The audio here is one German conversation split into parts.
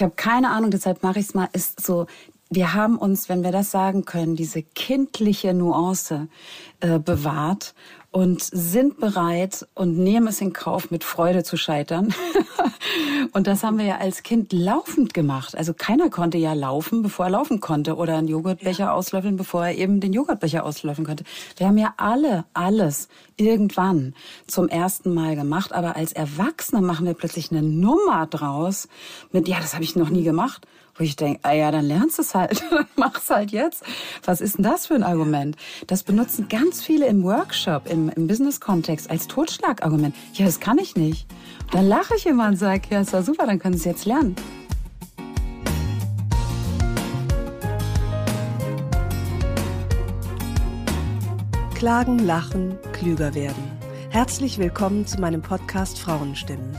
Ich habe keine Ahnung, deshalb mache ich es mal. Ist so, wir haben uns, wenn wir das sagen können, diese kindliche Nuance äh, bewahrt und sind bereit und nehmen es in Kauf, mit Freude zu scheitern. und das haben wir ja als Kind laufend gemacht. Also keiner konnte ja laufen, bevor er laufen konnte oder einen Joghurtbecher ja. auslöffeln, bevor er eben den Joghurtbecher auslöffeln konnte. Wir haben ja alle alles irgendwann zum ersten Mal gemacht, aber als Erwachsene machen wir plötzlich eine Nummer draus mit, ja, das habe ich noch nie gemacht. Wo ich denke, ah ja, dann lernst du es halt, dann mach's halt jetzt. Was ist denn das für ein Argument? Das benutzen ganz viele im Workshop, im, im Business-Kontext als Totschlagargument. Ja, das kann ich nicht. Und dann lache ich immer und sage, ja, ist doch super, dann können sie es jetzt lernen. Klagen, lachen, klüger werden. Herzlich willkommen zu meinem Podcast Frauenstimmen.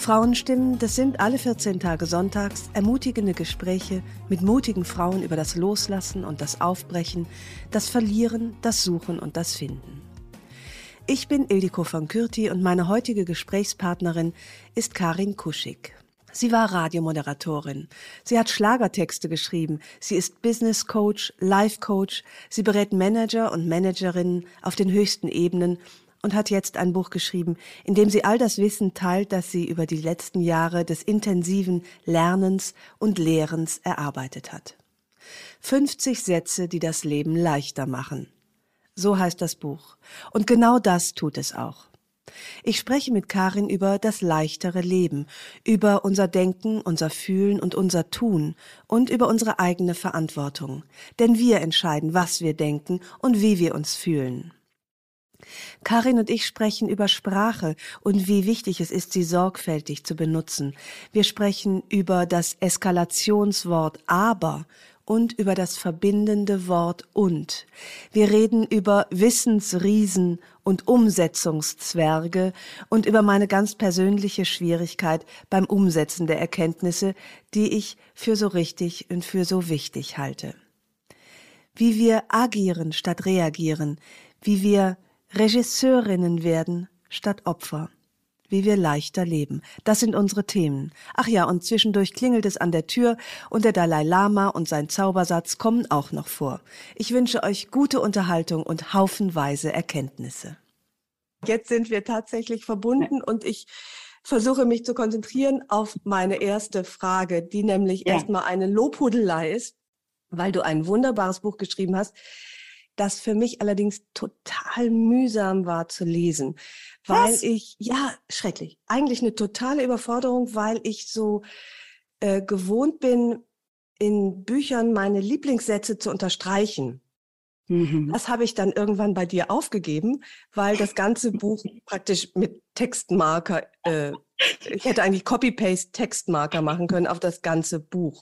Frauenstimmen, das sind alle 14 Tage sonntags ermutigende Gespräche mit mutigen Frauen über das Loslassen und das Aufbrechen, das Verlieren, das Suchen und das Finden. Ich bin Ildiko von Kürti und meine heutige Gesprächspartnerin ist Karin Kuschig. Sie war Radiomoderatorin. Sie hat Schlagertexte geschrieben. Sie ist Business Coach, Life Coach. Sie berät Manager und Managerinnen auf den höchsten Ebenen und hat jetzt ein Buch geschrieben, in dem sie all das Wissen teilt, das sie über die letzten Jahre des intensiven Lernens und Lehrens erarbeitet hat. 50 Sätze, die das Leben leichter machen. So heißt das Buch. Und genau das tut es auch. Ich spreche mit Karin über das leichtere Leben, über unser Denken, unser Fühlen und unser Tun und über unsere eigene Verantwortung. Denn wir entscheiden, was wir denken und wie wir uns fühlen. Karin und ich sprechen über Sprache und wie wichtig es ist, sie sorgfältig zu benutzen. Wir sprechen über das Eskalationswort aber und über das verbindende Wort und. Wir reden über Wissensriesen und Umsetzungszwerge und über meine ganz persönliche Schwierigkeit beim Umsetzen der Erkenntnisse, die ich für so richtig und für so wichtig halte. Wie wir agieren statt reagieren, wie wir Regisseurinnen werden statt Opfer. Wie wir leichter leben. Das sind unsere Themen. Ach ja, und zwischendurch klingelt es an der Tür und der Dalai Lama und sein Zaubersatz kommen auch noch vor. Ich wünsche euch gute Unterhaltung und haufenweise Erkenntnisse. Jetzt sind wir tatsächlich verbunden und ich versuche mich zu konzentrieren auf meine erste Frage, die nämlich ja. erstmal eine Lobhudelei ist, weil du ein wunderbares Buch geschrieben hast, das für mich allerdings total mühsam war zu lesen, weil Was? ich, ja, schrecklich, eigentlich eine totale Überforderung, weil ich so äh, gewohnt bin, in Büchern meine Lieblingssätze zu unterstreichen. Mhm. Das habe ich dann irgendwann bei dir aufgegeben, weil das ganze Buch praktisch mit Textmarker, äh, ich hätte eigentlich Copy-Paste-Textmarker machen können auf das ganze Buch.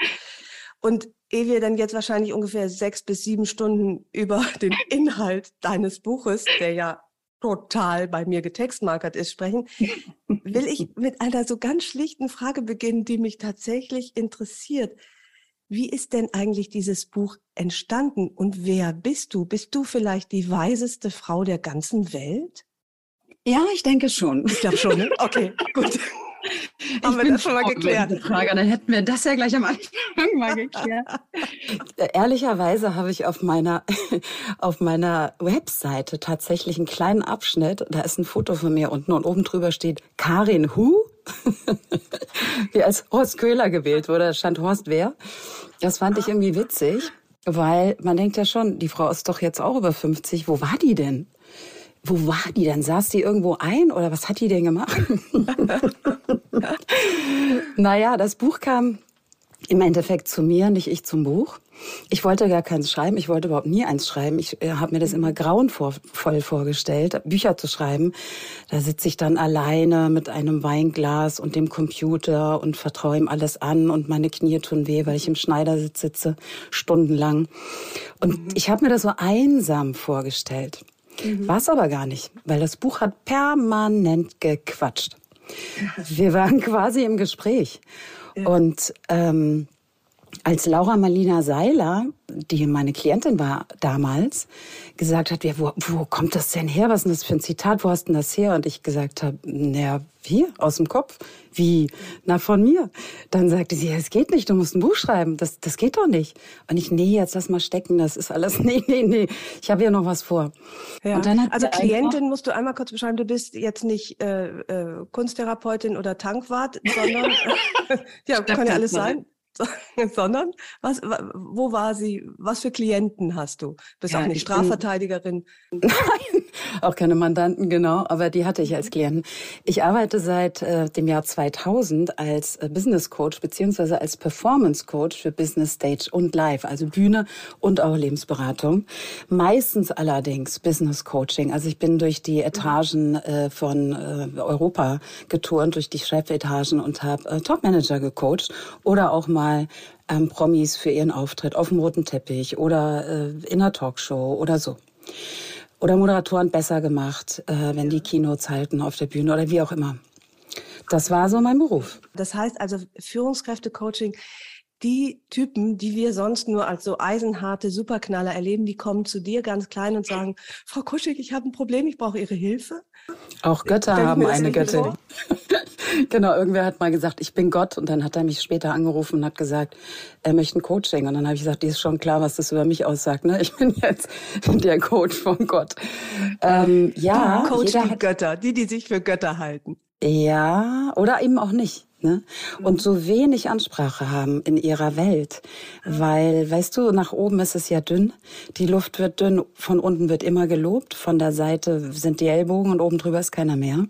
Und ehe wir dann jetzt wahrscheinlich ungefähr sechs bis sieben Stunden über den Inhalt deines Buches, der ja total bei mir getextmarkert ist, sprechen, will ich mit einer so ganz schlichten Frage beginnen, die mich tatsächlich interessiert. Wie ist denn eigentlich dieses Buch entstanden und wer bist du? Bist du vielleicht die weiseste Frau der ganzen Welt? Ja, ich denke schon. Ich glaube schon. Ne? Okay, gut. Haben wir das schon mal geklärt? Frage, dann hätten wir das ja gleich am Anfang mal geklärt. Ehrlicherweise habe ich auf meiner, auf meiner Webseite tatsächlich einen kleinen Abschnitt. Da ist ein Foto von mir unten und oben drüber steht Karin Hu. Wie als Horst Köhler gewählt wurde, stand Horst wer. Das fand ich irgendwie witzig, weil man denkt ja schon, die Frau ist doch jetzt auch über 50. Wo war die denn? Wo war die denn? Saß die irgendwo ein oder was hat die denn gemacht? naja, das Buch kam im Endeffekt zu mir, nicht ich zum Buch. Ich wollte gar keins schreiben. Ich wollte überhaupt nie eins schreiben. Ich äh, habe mir das immer grauenvoll vorgestellt, Bücher zu schreiben. Da sitze ich dann alleine mit einem Weinglas und dem Computer und vertraue ihm alles an und meine Knie tun weh, weil ich im Schneidersitz sitze, stundenlang. Und mhm. ich habe mir das so einsam vorgestellt. Mhm. War es aber gar nicht, weil das Buch hat permanent gequatscht. Wir waren quasi im Gespräch. Ja. Und ähm, als Laura Marlina Seiler, die meine Klientin war damals, gesagt hat, ja, wo, wo kommt das denn her? Was ist denn das für ein Zitat? Wo hast du denn das her? Und ich gesagt habe, naja, wie? Aus dem Kopf? Wie? Na, von mir. Dann sagte sie, ja, es geht nicht, du musst ein Buch schreiben. Das, das geht doch nicht. Und ich, nee, jetzt lass mal stecken, das ist alles, nee, nee, nee, ich habe ja noch was vor. Ja. also Klientin musst du einmal kurz beschreiben, du bist jetzt nicht äh, äh, Kunsttherapeutin oder Tankwart, sondern, ja, kann ja alles sein. sondern was, wo war sie? Was für Klienten hast du? Bist ja, auch nicht Strafverteidigerin? Nein, auch keine Mandanten, genau, aber die hatte ich als Klienten. Ich arbeite seit äh, dem Jahr 2000 als äh, Business Coach beziehungsweise als Performance Coach für Business Stage und Live, also Bühne und auch Lebensberatung. Meistens allerdings Business Coaching. Also ich bin durch die Etagen äh, von äh, Europa geturnt, durch die Chefetagen und habe äh, Topmanager gecoacht oder auch mal mal ähm, Promis für ihren Auftritt auf dem roten Teppich oder äh, in einer Talkshow oder so. Oder Moderatoren besser gemacht, äh, wenn die Keynotes halten auf der Bühne oder wie auch immer. Das war so mein Beruf. Das heißt also Führungskräfte-Coaching, die Typen, die wir sonst nur als so eisenharte Superknaller erleben, die kommen zu dir ganz klein und sagen, Frau Kuschig, ich habe ein Problem, ich brauche Ihre Hilfe. Auch Götter haben eine Göttin. genau, irgendwer hat mal gesagt, ich bin Gott. Und dann hat er mich später angerufen und hat gesagt, er möchte ein Coaching. Und dann habe ich gesagt, dir ist schon klar, was das über mich aussagt. Ne? Ich bin jetzt der Coach von Gott. Ähm, ja, Coach die Götter, die, die sich für Götter halten. Ja, oder eben auch nicht. Ne? Und so wenig Ansprache haben in ihrer Welt. Weil, weißt du, nach oben ist es ja dünn. Die Luft wird dünn, von unten wird immer gelobt, von der Seite sind die Ellbogen und oben drüber ist keiner mehr.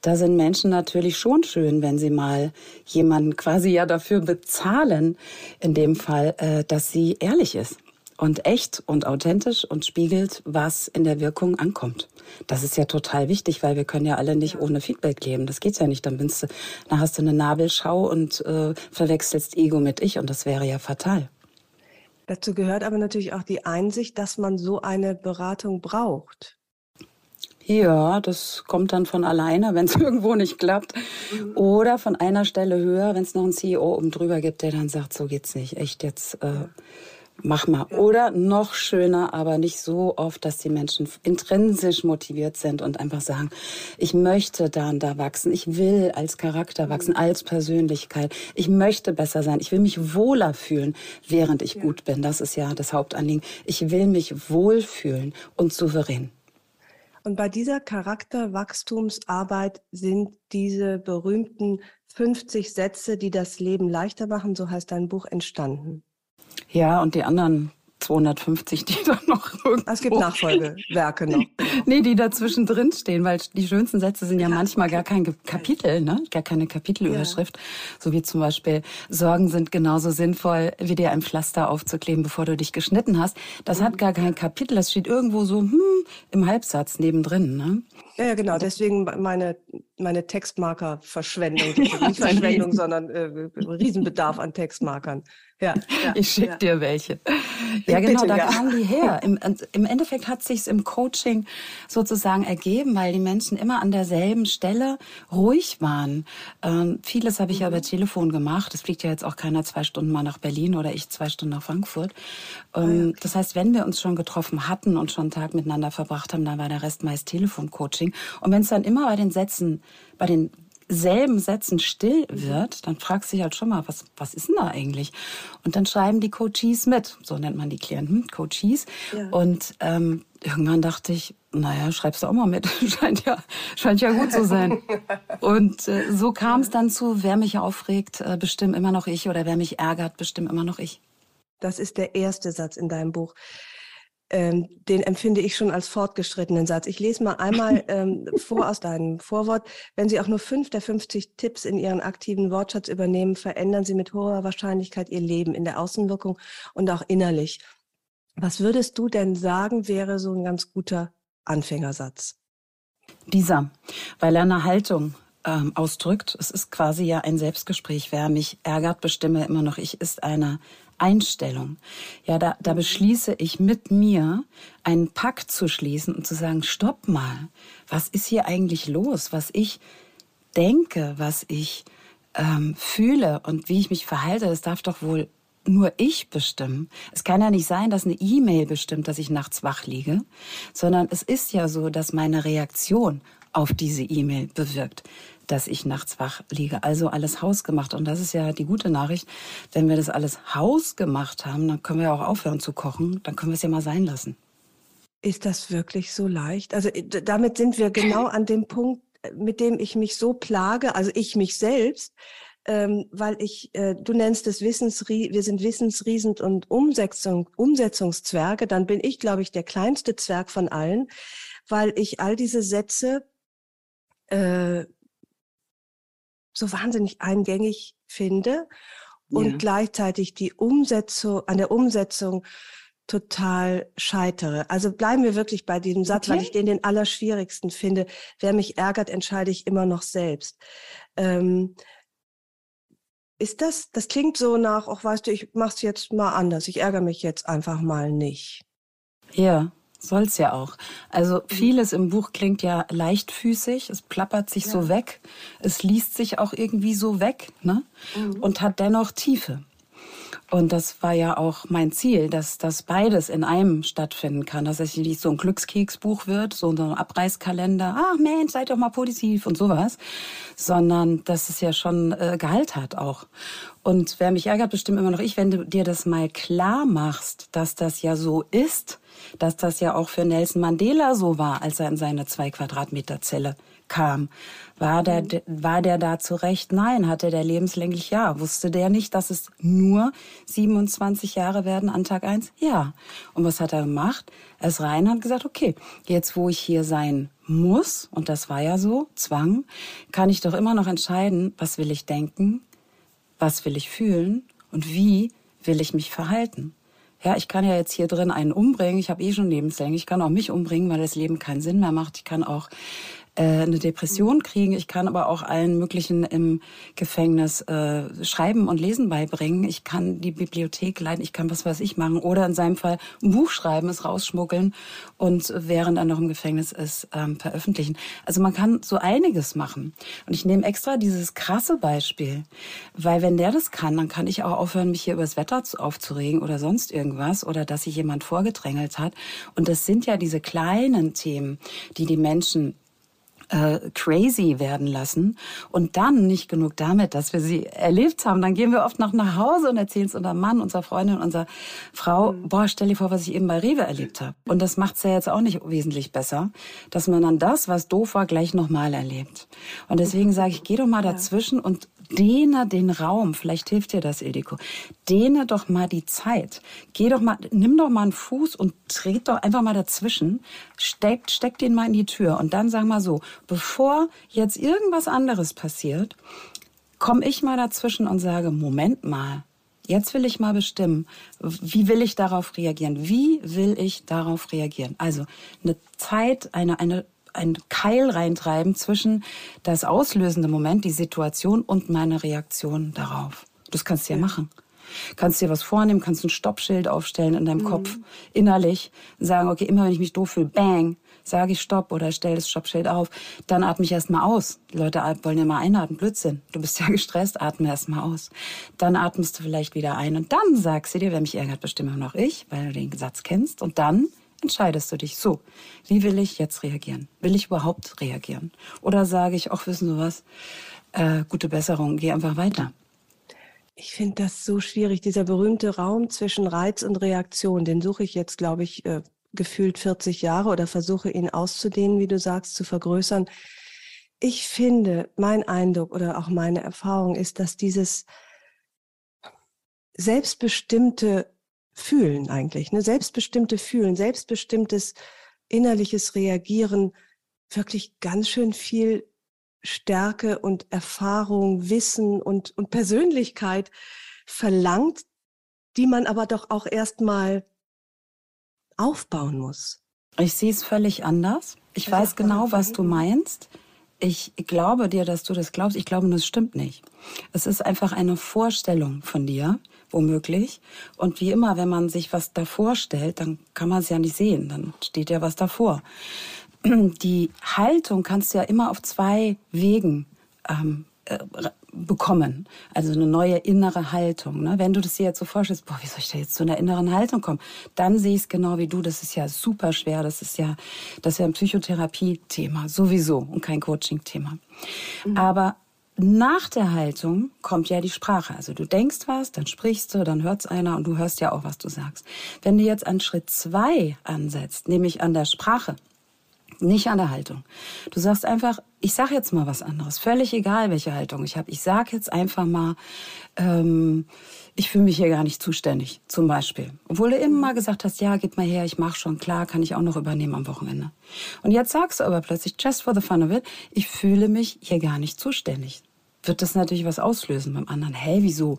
Da sind Menschen natürlich schon schön, wenn sie mal jemanden quasi ja dafür bezahlen, in dem Fall, äh, dass sie ehrlich ist und echt und authentisch und spiegelt, was in der Wirkung ankommt. Das ist ja total wichtig, weil wir können ja alle nicht ohne Feedback leben. Das geht ja nicht. Dann, binst du, dann hast du eine Nabelschau und äh, verwechselst Ego mit Ich und das wäre ja fatal. Dazu gehört aber natürlich auch die Einsicht, dass man so eine Beratung braucht. Ja, das kommt dann von alleine, wenn es irgendwo nicht klappt. Mhm. Oder von einer Stelle höher, wenn es noch einen CEO oben drüber gibt, der dann sagt, so geht's nicht. Echt jetzt. Äh, mach mal. Oder noch schöner, aber nicht so oft, dass die Menschen intrinsisch motiviert sind und einfach sagen, ich möchte da und da wachsen, ich will als Charakter wachsen, als Persönlichkeit, ich möchte besser sein, ich will mich wohler fühlen, während ich ja. gut bin. Das ist ja das Hauptanliegen. Ich will mich wohlfühlen und souverän. Und bei dieser Charakterwachstumsarbeit sind diese berühmten 50 Sätze, die das Leben leichter machen, so heißt dein Buch, entstanden. Ja, und die anderen 250, die da noch irgendwo Es gibt Nachfolgewerke noch. nee, die dazwischen drin stehen, weil die schönsten Sätze sind ja manchmal gar kein Kapitel, ne? Gar keine Kapitelüberschrift. Ja. So wie zum Beispiel, Sorgen sind genauso sinnvoll, wie dir ein Pflaster aufzukleben, bevor du dich geschnitten hast. Das mhm. hat gar kein Kapitel, das steht irgendwo so, hm, im Halbsatz nebendrin, ne? Ja, ja, genau. Deswegen meine, meine Textmarker-Verschwendung. Nicht Verschwendung, sondern äh, Riesenbedarf an Textmarkern. Ja, ja ich schicke ja. dir welche. Ja, genau, Bitte, da ja. kamen die her. Im, Im Endeffekt hat sich's im Coaching sozusagen ergeben, weil die Menschen immer an derselben Stelle ruhig waren. Ähm, vieles habe ich mhm. ja über Telefon gemacht. Es fliegt ja jetzt auch keiner zwei Stunden mal nach Berlin oder ich zwei Stunden nach Frankfurt. Ähm, ah, okay. Das heißt, wenn wir uns schon getroffen hatten und schon einen Tag miteinander verbracht haben, dann war der Rest meist Telefoncoaching. Und wenn es dann immer bei den Sätzen, bei den selben Sätzen still wird, dann fragst du dich halt schon mal, was, was ist denn da eigentlich? Und dann schreiben die Coaches mit, so nennt man die Klienten, Coaches. Ja. Und ähm, irgendwann dachte ich, naja, schreibst du auch mal mit. scheint ja, scheint ja gut zu sein. Und äh, so kam es dann zu, wer mich aufregt, äh, bestimmt immer noch ich oder wer mich ärgert, bestimmt immer noch ich. Das ist der erste Satz in deinem Buch. Ähm, den empfinde ich schon als fortgeschrittenen Satz. Ich lese mal einmal ähm, vor aus deinem Vorwort. Wenn Sie auch nur fünf der 50 Tipps in Ihren aktiven Wortschatz übernehmen, verändern Sie mit hoher Wahrscheinlichkeit Ihr Leben in der Außenwirkung und auch innerlich. Was würdest du denn sagen, wäre so ein ganz guter Anfängersatz? Dieser, weil er eine Haltung ähm, ausdrückt. Es ist quasi ja ein Selbstgespräch. Wer mich ärgert, bestimme immer noch ich, ist eine Einstellung. Ja, da, da beschließe ich mit mir einen Pakt zu schließen und zu sagen, stopp mal, was ist hier eigentlich los? Was ich denke, was ich ähm, fühle und wie ich mich verhalte, das darf doch wohl nur ich bestimmen. Es kann ja nicht sein, dass eine E-Mail bestimmt, dass ich nachts wach liege, sondern es ist ja so, dass meine Reaktion auf diese E-Mail bewirkt, dass ich nachts wach liege. Also alles hausgemacht. Und das ist ja die gute Nachricht. Wenn wir das alles hausgemacht haben, dann können wir ja auch aufhören zu kochen. Dann können wir es ja mal sein lassen. Ist das wirklich so leicht? Also äh, damit sind wir genau an dem Punkt, äh, mit dem ich mich so plage, also ich mich selbst, ähm, weil ich, äh, du nennst es Wissensrie wir sind Wissensriesen und Umsetzung, Umsetzungszwerge, dann bin ich, glaube ich, der kleinste Zwerg von allen, weil ich all diese Sätze äh, so wahnsinnig eingängig finde und ja. gleichzeitig die Umsetzung, an der Umsetzung total scheitere. Also bleiben wir wirklich bei diesem Satz, okay. weil ich den den allerschwierigsten finde. Wer mich ärgert, entscheide ich immer noch selbst. Ähm, ist das, das klingt so nach, auch weißt du, ich mach's jetzt mal anders. Ich ärgere mich jetzt einfach mal nicht. Ja, soll's ja auch. Also mhm. vieles im Buch klingt ja leichtfüßig, es plappert sich ja. so weg, es liest sich auch irgendwie so weg, ne? Mhm. Und hat dennoch Tiefe. Und das war ja auch mein Ziel, dass das beides in einem stattfinden kann, dass es nicht so ein Glückskeksbuch wird, so ein Abreißkalender, ach Mensch, seid doch mal positiv und sowas, sondern dass es ja schon äh, Gehalt hat auch. Und wer mich ärgert, bestimmt immer noch ich, wenn du dir das mal klar machst, dass das ja so ist, dass das ja auch für Nelson Mandela so war, als er in seine zwei Quadratmeter Zelle kam. War der, mhm. war der da zurecht? Nein. Hatte der lebenslänglich? Ja. Wusste der nicht, dass es nur 27 Jahre werden an Tag eins? Ja. Und was hat er gemacht? Er ist rein und hat gesagt, okay, jetzt wo ich hier sein muss, und das war ja so, Zwang, kann ich doch immer noch entscheiden, was will ich denken, was will ich fühlen und wie will ich mich verhalten. Ja, ich kann ja jetzt hier drin einen umbringen. Ich habe eh schon lebenslänglich. Ich kann auch mich umbringen, weil das Leben keinen Sinn mehr macht. Ich kann auch eine Depression kriegen. Ich kann aber auch allen möglichen im Gefängnis äh, Schreiben und Lesen beibringen. Ich kann die Bibliothek leiten. Ich kann was weiß ich machen. Oder in seinem Fall ein Buch schreiben, es rausschmuggeln und während er noch im Gefängnis ist, ähm, veröffentlichen. Also man kann so einiges machen. Und ich nehme extra dieses krasse Beispiel, weil wenn der das kann, dann kann ich auch aufhören, mich hier über das Wetter aufzuregen oder sonst irgendwas oder dass sich jemand vorgedrängelt hat. Und das sind ja diese kleinen Themen, die die Menschen äh, crazy werden lassen. Und dann nicht genug damit, dass wir sie erlebt haben. Dann gehen wir oft noch nach Hause und erzählen es unserem Mann, unserer Freundin, unserer Frau. Mhm. Boah, stell dir vor, was ich eben bei Rewe erlebt habe. Und das macht's ja jetzt auch nicht wesentlich besser, dass man dann das, was doof war, gleich nochmal erlebt. Und deswegen sage ich, geh doch mal dazwischen und dehne den Raum. Vielleicht hilft dir das, Ildiko. Dehne doch mal die Zeit. Geh doch mal, nimm doch mal einen Fuß und tret doch einfach mal dazwischen. Steck, steck den mal in die Tür und dann sag mal so, bevor jetzt irgendwas anderes passiert, komme ich mal dazwischen und sage, Moment mal, Jetzt will ich mal bestimmen, wie will ich darauf reagieren? Wie will ich darauf reagieren? Also eine Zeit, eine, eine ein Keil reintreiben zwischen das auslösende Moment, die Situation und meine Reaktion darauf. Das kannst du ja, ja. machen. Kannst dir was vornehmen, kannst ein Stoppschild aufstellen in deinem mhm. Kopf, innerlich, sagen, okay, immer wenn ich mich doof fühle, bang, sage ich Stopp oder stell das Stoppschild auf. Dann atme ich erstmal aus. Die Leute wollen ja mal einatmen, Blödsinn. Du bist ja gestresst, atme erstmal aus. Dann atmest du vielleicht wieder ein und dann sagst du dir, wer mich ärgert, bestimme noch ich, weil du den Satz kennst. Und dann entscheidest du dich so. Wie will ich jetzt reagieren? Will ich überhaupt reagieren? Oder sage ich, auch wissen Sie was, äh, gute Besserung, geh einfach weiter. Ich finde das so schwierig, dieser berühmte Raum zwischen Reiz und Reaktion, den suche ich jetzt, glaube ich, äh, gefühlt 40 Jahre oder versuche ihn auszudehnen, wie du sagst, zu vergrößern. Ich finde, mein Eindruck oder auch meine Erfahrung ist, dass dieses selbstbestimmte Fühlen eigentlich, ne? selbstbestimmte Fühlen, selbstbestimmtes innerliches Reagieren, wirklich ganz schön viel Stärke und Erfahrung, Wissen und, und Persönlichkeit verlangt, die man aber doch auch erstmal aufbauen muss. Ich sehe es völlig anders. Ich das weiß genau, was du meinst. Ich glaube dir, dass du das glaubst. Ich glaube, das stimmt nicht. Es ist einfach eine Vorstellung von dir, womöglich. Und wie immer, wenn man sich was davor stellt, dann kann man es ja nicht sehen. Dann steht ja was davor. Die Haltung kannst du ja immer auf zwei Wegen ähm, äh, bekommen. Also eine neue innere Haltung. Ne? Wenn du das dir jetzt so vorstellst, boah, wie soll ich da jetzt zu einer inneren Haltung kommen? Dann sehe ich es genau wie du. Das ist ja super schwer. Das ist ja, das ist ja ein Psychotherapie-Thema sowieso und kein Coaching-Thema. Mhm. Aber nach der Haltung kommt ja die Sprache. Also du denkst was, dann sprichst du, dann hört's einer und du hörst ja auch, was du sagst. Wenn du jetzt an Schritt zwei ansetzt, nämlich an der Sprache, nicht an der Haltung. Du sagst einfach, ich sag jetzt mal was anderes, völlig egal, welche Haltung ich habe. Ich sag jetzt einfach mal, ähm, ich fühle mich hier gar nicht zuständig, zum Beispiel. Obwohl du immer mal gesagt hast, ja, gib mal her, ich mach schon, klar, kann ich auch noch übernehmen am Wochenende. Und jetzt sagst du aber plötzlich, just for the fun of it, ich fühle mich hier gar nicht zuständig wird das natürlich was auslösen beim anderen. Hä, wieso?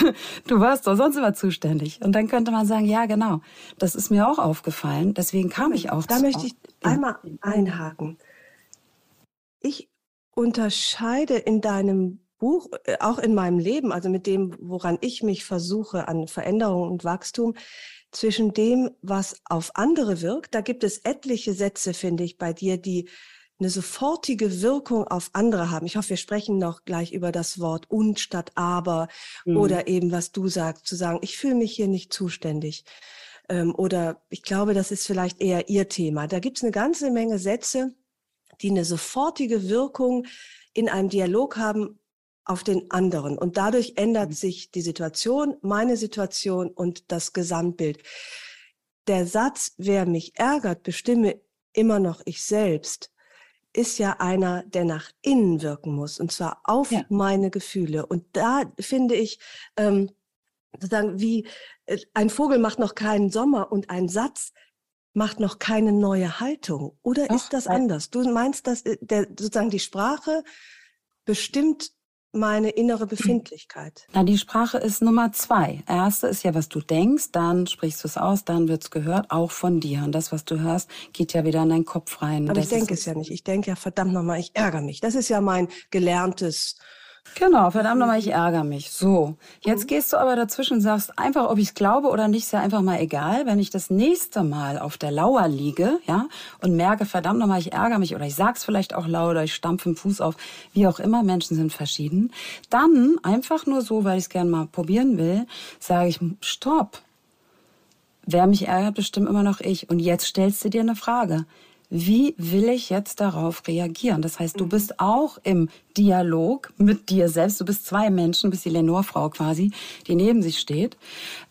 Du warst doch sonst immer zuständig. Und dann könnte man sagen, ja, genau, das ist mir auch aufgefallen. Deswegen kam ich auch. Da möchte ich einmal einhaken. Ich unterscheide in deinem Buch, äh, auch in meinem Leben, also mit dem, woran ich mich versuche an Veränderung und Wachstum, zwischen dem, was auf andere wirkt. Da gibt es etliche Sätze, finde ich, bei dir, die eine sofortige Wirkung auf andere haben. Ich hoffe, wir sprechen noch gleich über das Wort und statt aber mhm. oder eben, was du sagst, zu sagen, ich fühle mich hier nicht zuständig. Ähm, oder ich glaube, das ist vielleicht eher ihr Thema. Da gibt es eine ganze Menge Sätze, die eine sofortige Wirkung in einem Dialog haben auf den anderen. Und dadurch ändert mhm. sich die Situation, meine Situation und das Gesamtbild. Der Satz, wer mich ärgert, bestimme immer noch ich selbst, ist ja einer, der nach innen wirken muss, und zwar auf ja. meine Gefühle. Und da finde ich, ähm, sozusagen, wie äh, ein Vogel macht noch keinen Sommer und ein Satz macht noch keine neue Haltung. Oder Doch, ist das anders? Du meinst, dass äh, der, sozusagen die Sprache bestimmt meine innere Befindlichkeit? Na, die Sprache ist Nummer zwei. Erste ist ja, was du denkst, dann sprichst du es aus, dann wird's gehört, auch von dir. Und das, was du hörst, geht ja wieder in deinen Kopf rein. Aber ich denke es ja nicht. Ich denke ja, verdammt nochmal, ich ärgere mich. Das ist ja mein gelerntes Genau, verdammt nochmal, ich ärgere mich. So, jetzt mhm. gehst du aber dazwischen und sagst einfach, ob ich es glaube oder nicht, ist ja einfach mal egal. Wenn ich das nächste Mal auf der Lauer liege, ja, und merke, verdammt nochmal, ich ärgere mich oder ich sag's vielleicht auch laut oder ich stampfe den Fuß auf, wie auch immer, Menschen sind verschieden, dann einfach nur so, weil ich es gerne mal probieren will, sage ich, stopp. Wer mich ärgert, bestimmt immer noch ich. Und jetzt stellst du dir eine Frage wie will ich jetzt darauf reagieren? Das heißt, du bist auch im Dialog mit dir selbst. Du bist zwei Menschen, bist die Lenore-Frau quasi, die neben sich steht.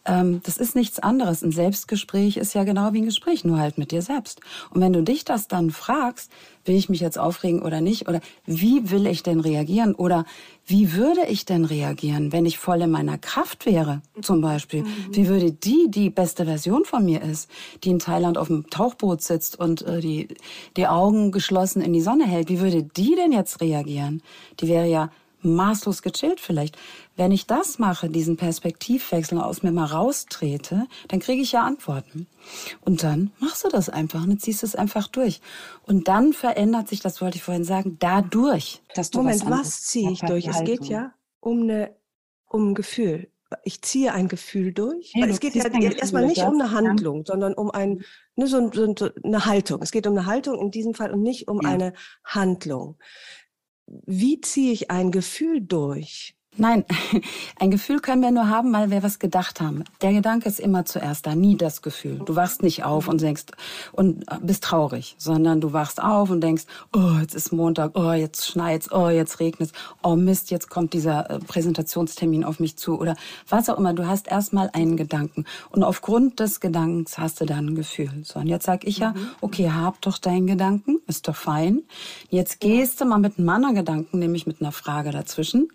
Ähm, das ist nichts anderes. Ein Selbstgespräch ist ja genau wie ein Gespräch, nur halt mit dir selbst. Und wenn du dich das dann fragst, will ich mich jetzt aufregen oder nicht? Oder wie will ich denn reagieren? Oder wie würde ich denn reagieren, wenn ich voll in meiner Kraft wäre, zum Beispiel? Mhm. Wie würde die, die beste Version von mir ist, die in Thailand auf dem Tauchboot sitzt und äh, die, die Augen geschlossen in die Sonne hält, wie würde die denn jetzt reagieren? Die wäre ja maßlos gechillt vielleicht. Wenn ich das mache, diesen Perspektivwechsel aus mir mal raustrete, dann kriege ich ja Antworten. Und dann machst du das einfach und ziehst es einfach durch. Und dann verändert sich, das wollte ich vorhin sagen, dadurch, dass du Moment, was, was ziehe ich durch? Es geht ja um eine um ein Gefühl. Ich ziehe ein Gefühl durch. Hey, es geht ja erstmal nicht um eine Handlung, ja. sondern um ein, ne, so, so, eine Haltung. Es geht um eine Haltung in diesem Fall und nicht um ja. eine Handlung wie ziehe ich ein Gefühl durch? Nein, ein Gefühl können wir nur haben, weil wir was gedacht haben. Der Gedanke ist immer zuerst da, nie das Gefühl. Du wachst nicht auf und denkst und bist traurig, sondern du wachst auf und denkst, oh, jetzt ist Montag, oh, jetzt schneit's, oh, jetzt regnet's, oh Mist, jetzt kommt dieser äh, Präsentationstermin auf mich zu oder was auch immer. Du hast erstmal einen Gedanken und aufgrund des Gedankens hast du dann ein Gefühl. So, und jetzt sag ich ja, mhm. okay, hab doch deinen Gedanken, ist doch fein. Jetzt gehst du mal mit einem anderen Gedanken, nämlich mit einer Frage dazwischen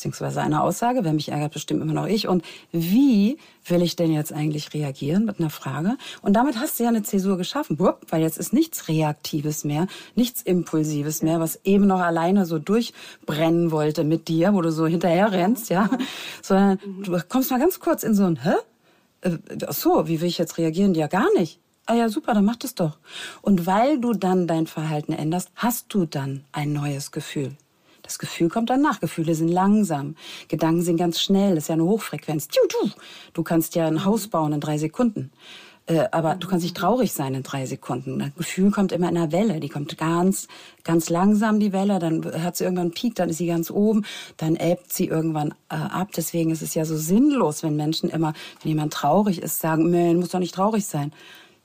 beziehungsweise eine Aussage. Wer mich ärgert, bestimmt immer noch ich. Und wie will ich denn jetzt eigentlich reagieren mit einer Frage? Und damit hast du ja eine Zäsur geschaffen, weil jetzt ist nichts Reaktives mehr, nichts Impulsives mehr, was eben noch alleine so durchbrennen wollte mit dir, wo du so hinterher rennst, ja, sondern du kommst mal ganz kurz in so ein, hä? Äh, ach so, wie will ich jetzt reagieren? Ja, gar nicht. Ah ja, super, dann mach das doch. Und weil du dann dein Verhalten änderst, hast du dann ein neues Gefühl. Das Gefühl kommt danach. Gefühle sind langsam. Gedanken sind ganz schnell. Das ist ja eine Hochfrequenz. Du kannst ja ein Haus bauen in drei Sekunden. Äh, aber du kannst nicht traurig sein in drei Sekunden. Das Gefühl kommt immer in einer Welle. Die kommt ganz, ganz langsam, die Welle. Dann hat sie irgendwann einen Peak, dann ist sie ganz oben. Dann ebbt sie irgendwann äh, ab. Deswegen ist es ja so sinnlos, wenn Menschen immer, wenn jemand traurig ist, sagen, man muss doch nicht traurig sein.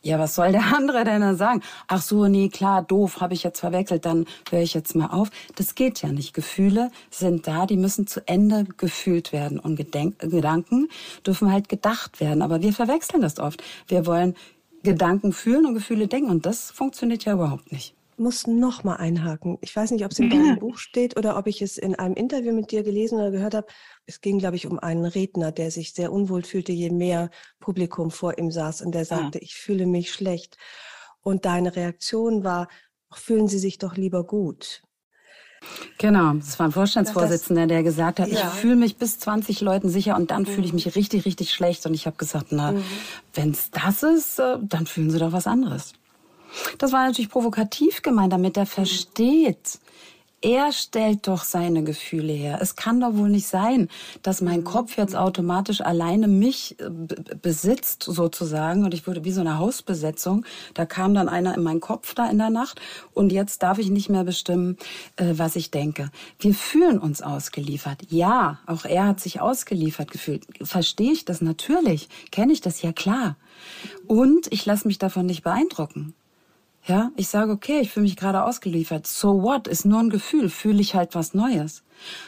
Ja, was soll der andere denn dann sagen? Ach so, nee, klar, doof, habe ich jetzt verwechselt, dann höre ich jetzt mal auf. Das geht ja nicht. Gefühle sind da, die müssen zu Ende gefühlt werden. Und Gedenk Gedanken dürfen halt gedacht werden. Aber wir verwechseln das oft. Wir wollen Gedanken fühlen und Gefühle denken. Und das funktioniert ja überhaupt nicht muss noch mal einhaken. Ich weiß nicht, ob es in deinem Buch steht oder ob ich es in einem Interview mit dir gelesen oder gehört habe. Es ging, glaube ich, um einen Redner, der sich sehr unwohl fühlte, je mehr Publikum vor ihm saß und der ah. sagte, ja. ich fühle mich schlecht. Und deine Reaktion war, fühlen Sie sich doch lieber gut. Genau, das war ein Vorstandsvorsitzender, der gesagt hat, ja. ich fühle mich bis 20 Leuten sicher und dann mhm. fühle ich mich richtig, richtig schlecht. Und ich habe gesagt, na, mhm. wenn es das ist, äh, dann fühlen Sie doch was anderes. Das war natürlich provokativ gemeint, damit er versteht. Er stellt doch seine Gefühle her. Es kann doch wohl nicht sein, dass mein Kopf jetzt automatisch alleine mich äh, besitzt, sozusagen. Und ich wurde wie so eine Hausbesetzung. Da kam dann einer in meinen Kopf da in der Nacht. Und jetzt darf ich nicht mehr bestimmen, äh, was ich denke. Wir fühlen uns ausgeliefert. Ja, auch er hat sich ausgeliefert gefühlt. Verstehe ich das natürlich? Kenne ich das? Ja, klar. Und ich lasse mich davon nicht beeindrucken. Ja, ich sage, okay, ich fühle mich gerade ausgeliefert. So what? Ist nur ein Gefühl. Fühle ich halt was Neues.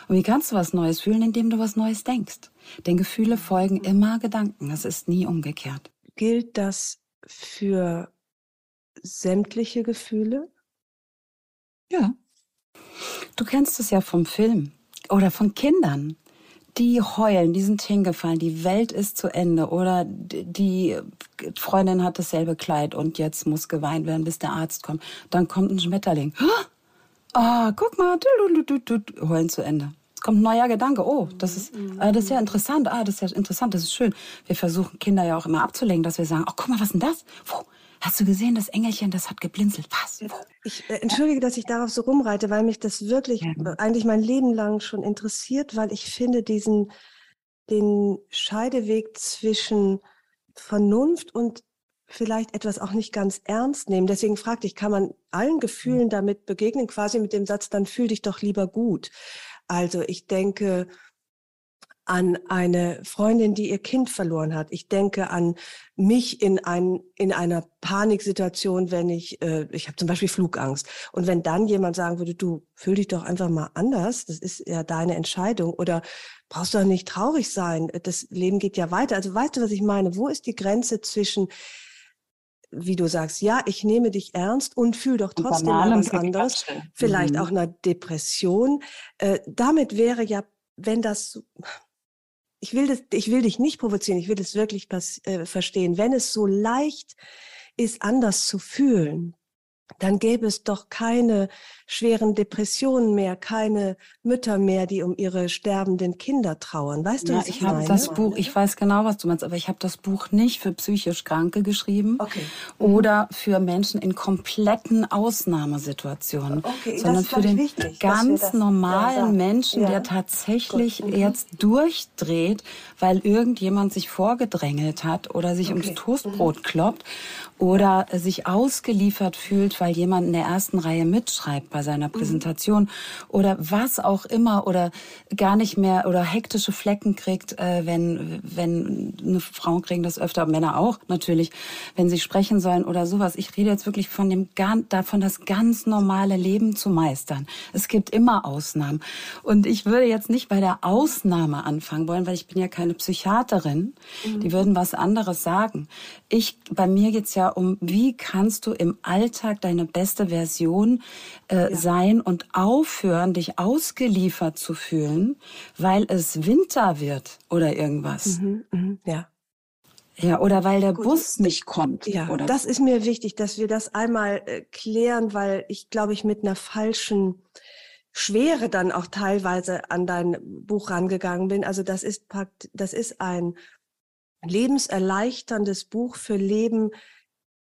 Und wie kannst du was Neues fühlen, indem du was Neues denkst? Denn Gefühle folgen immer Gedanken. Das ist nie umgekehrt. Gilt das für sämtliche Gefühle? Ja. Du kennst es ja vom Film oder von Kindern die heulen, die sind hingefallen, die Welt ist zu Ende oder die Freundin hat dasselbe Kleid und jetzt muss geweint werden, bis der Arzt kommt. Dann kommt ein Schmetterling. Ah, oh, guck mal, heulen zu Ende. Es kommt ein neuer Gedanke. Oh, das ist, äh, das ist ja interessant. Ah, das ist ja interessant, das ist schön. Wir versuchen Kinder ja auch immer abzulenken, dass wir sagen, oh, guck mal, was ist denn das? Wo? Hast du gesehen, das Engelchen, das hat geblinzelt. Was? Ich äh, entschuldige, dass ich darauf so rumreite, weil mich das wirklich ja. eigentlich mein Leben lang schon interessiert, weil ich finde diesen, den Scheideweg zwischen Vernunft und vielleicht etwas auch nicht ganz ernst nehmen. Deswegen fragte ich, kann man allen Gefühlen damit begegnen, quasi mit dem Satz, dann fühl dich doch lieber gut. Also ich denke, an eine Freundin, die ihr Kind verloren hat. Ich denke an mich in, ein, in einer Paniksituation, wenn ich, äh, ich habe zum Beispiel Flugangst. Und wenn dann jemand sagen würde, du fühl dich doch einfach mal anders, das ist ja deine Entscheidung. Oder brauchst du doch nicht traurig sein, das Leben geht ja weiter. Also weißt du, was ich meine? Wo ist die Grenze zwischen wie du sagst, ja, ich nehme dich ernst und fühl doch trotzdem was anderes. Vielleicht mhm. auch eine Depression. Äh, damit wäre ja, wenn das ich will, das, ich will dich nicht provozieren, ich will es wirklich äh, verstehen. Wenn es so leicht ist, anders zu fühlen, dann gäbe es doch keine schweren Depressionen mehr, keine Mütter mehr, die um ihre sterbenden Kinder trauern. Weißt du, ja, was ich, ich habe das Buch, ich weiß genau, was du meinst, aber ich habe das Buch nicht für psychisch Kranke geschrieben okay. oder für Menschen in kompletten Ausnahmesituationen, okay, sondern für den wichtig, ganz normalen Menschen, ja. der tatsächlich mhm. jetzt durchdreht, weil irgendjemand sich vorgedrängelt hat oder sich okay. ums Toastbrot mhm. kloppt oder sich ausgeliefert fühlt, weil jemand in der ersten Reihe mitschreibt bei seiner mhm. Präsentation oder was auch immer oder gar nicht mehr oder hektische Flecken kriegt, äh, wenn wenn eine Frauen kriegen das öfter, Männer auch natürlich, wenn sie sprechen sollen oder sowas. Ich rede jetzt wirklich von dem davon, das ganz normale Leben zu meistern. Es gibt immer Ausnahmen und ich würde jetzt nicht bei der Ausnahme anfangen wollen, weil ich bin ja keine Psychiaterin. Mhm. Die würden was anderes sagen. Ich bei mir geht's ja um, wie kannst du im Alltag deine beste Version äh, ja. sein und aufhören, dich ausgeliefert zu fühlen, weil es Winter wird oder irgendwas. Mhm, mh, ja. Ja, oder weil der Gut, Bus nicht kommt. Ja, oder? das ist mir wichtig, dass wir das einmal äh, klären, weil ich glaube, ich mit einer falschen Schwere dann auch teilweise an dein Buch rangegangen bin. Also das ist, das ist ein lebenserleichterndes Buch für Leben,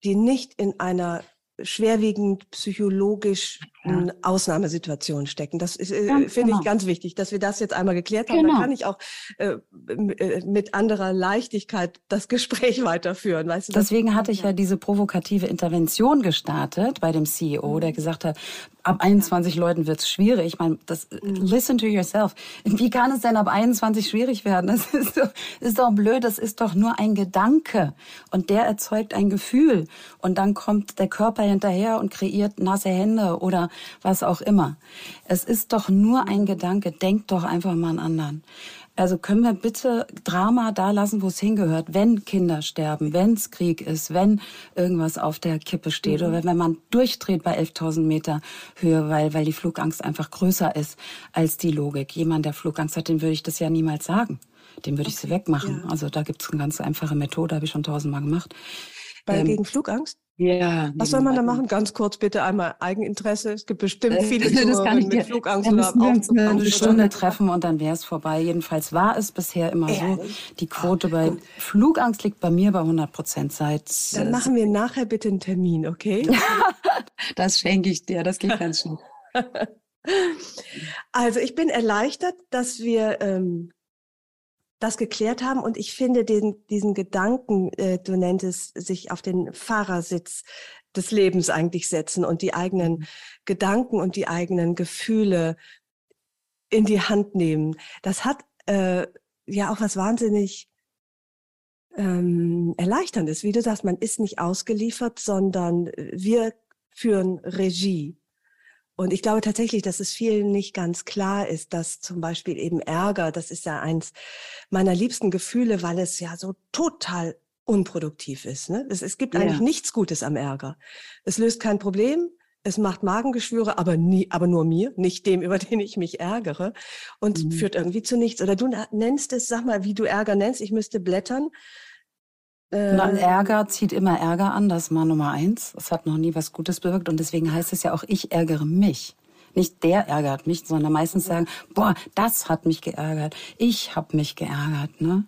die nicht in einer schwerwiegend psychologisch ja. Ausnahmesituation stecken. Das äh, finde genau. ich ganz wichtig, dass wir das jetzt einmal geklärt haben. Genau. Dann kann ich auch äh, äh, mit anderer Leichtigkeit das Gespräch weiterführen. Weißt du, Deswegen hatte ich ja diese provokative Intervention gestartet bei dem CEO, der mhm. gesagt hat, ab 21 Leuten wird es schwierig. Ich meine, das mhm. listen to yourself. Wie kann es denn ab 21 schwierig werden? Das ist doch, ist doch blöd. Das ist doch nur ein Gedanke und der erzeugt ein Gefühl und dann kommt der Körper hinterher und kreiert nasse Hände oder was auch immer. Es ist doch nur ein Gedanke. Denk doch einfach mal an anderen. Also können wir bitte Drama da lassen, wo es hingehört, wenn Kinder sterben, wenn es Krieg ist, wenn irgendwas auf der Kippe steht mhm. oder wenn man durchdreht bei 11.000 Meter Höhe, weil, weil die Flugangst einfach größer ist als die Logik. Jemand, der Flugangst hat, dem würde ich das ja niemals sagen. Dem würde ich sie wegmachen. Ja. Also da gibt es eine ganz einfache Methode, habe ich schon tausendmal gemacht. Bei ähm, gegen Flugangst? Ja. Was soll man da machen? Ganz kurz bitte einmal Eigeninteresse. Es gibt bestimmt äh, viele Zuhörerinnen mit Flugangst oder auch eine Stunde treffen und dann wäre es vorbei. Jedenfalls war es bisher immer so. Die Quote bei Gut. Flugangst liegt bei mir bei 100 Prozent seit. Dann äh, machen wir nachher bitte einen Termin, okay? das schenke ich dir. Das geht ganz schön. Also ich bin erleichtert, dass wir ähm, das geklärt haben. Und ich finde den, diesen Gedanken, äh, du nenntest sich auf den Fahrersitz des Lebens eigentlich setzen und die eigenen mhm. Gedanken und die eigenen Gefühle in die Hand nehmen. Das hat äh, ja auch was wahnsinnig ähm, Erleichterndes. Wie du sagst, man ist nicht ausgeliefert, sondern wir führen Regie. Und ich glaube tatsächlich, dass es vielen nicht ganz klar ist, dass zum Beispiel eben Ärger, das ist ja eins meiner liebsten Gefühle, weil es ja so total unproduktiv ist. Ne? Es, es gibt ja. eigentlich nichts Gutes am Ärger. Es löst kein Problem, es macht Magengeschwüre, aber nie, aber nur mir, nicht dem, über den ich mich ärgere und mhm. führt irgendwie zu nichts. Oder du nennst es, sag mal, wie du Ärger nennst. Ich müsste blättern. Äh, Ärger zieht immer Ärger an, das ist mal Nummer eins. Es hat noch nie was Gutes bewirkt und deswegen heißt es ja auch, ich ärgere mich. Nicht der ärgert mich, sondern meistens sagen, boah, das hat mich geärgert. Ich habe mich geärgert. Ne?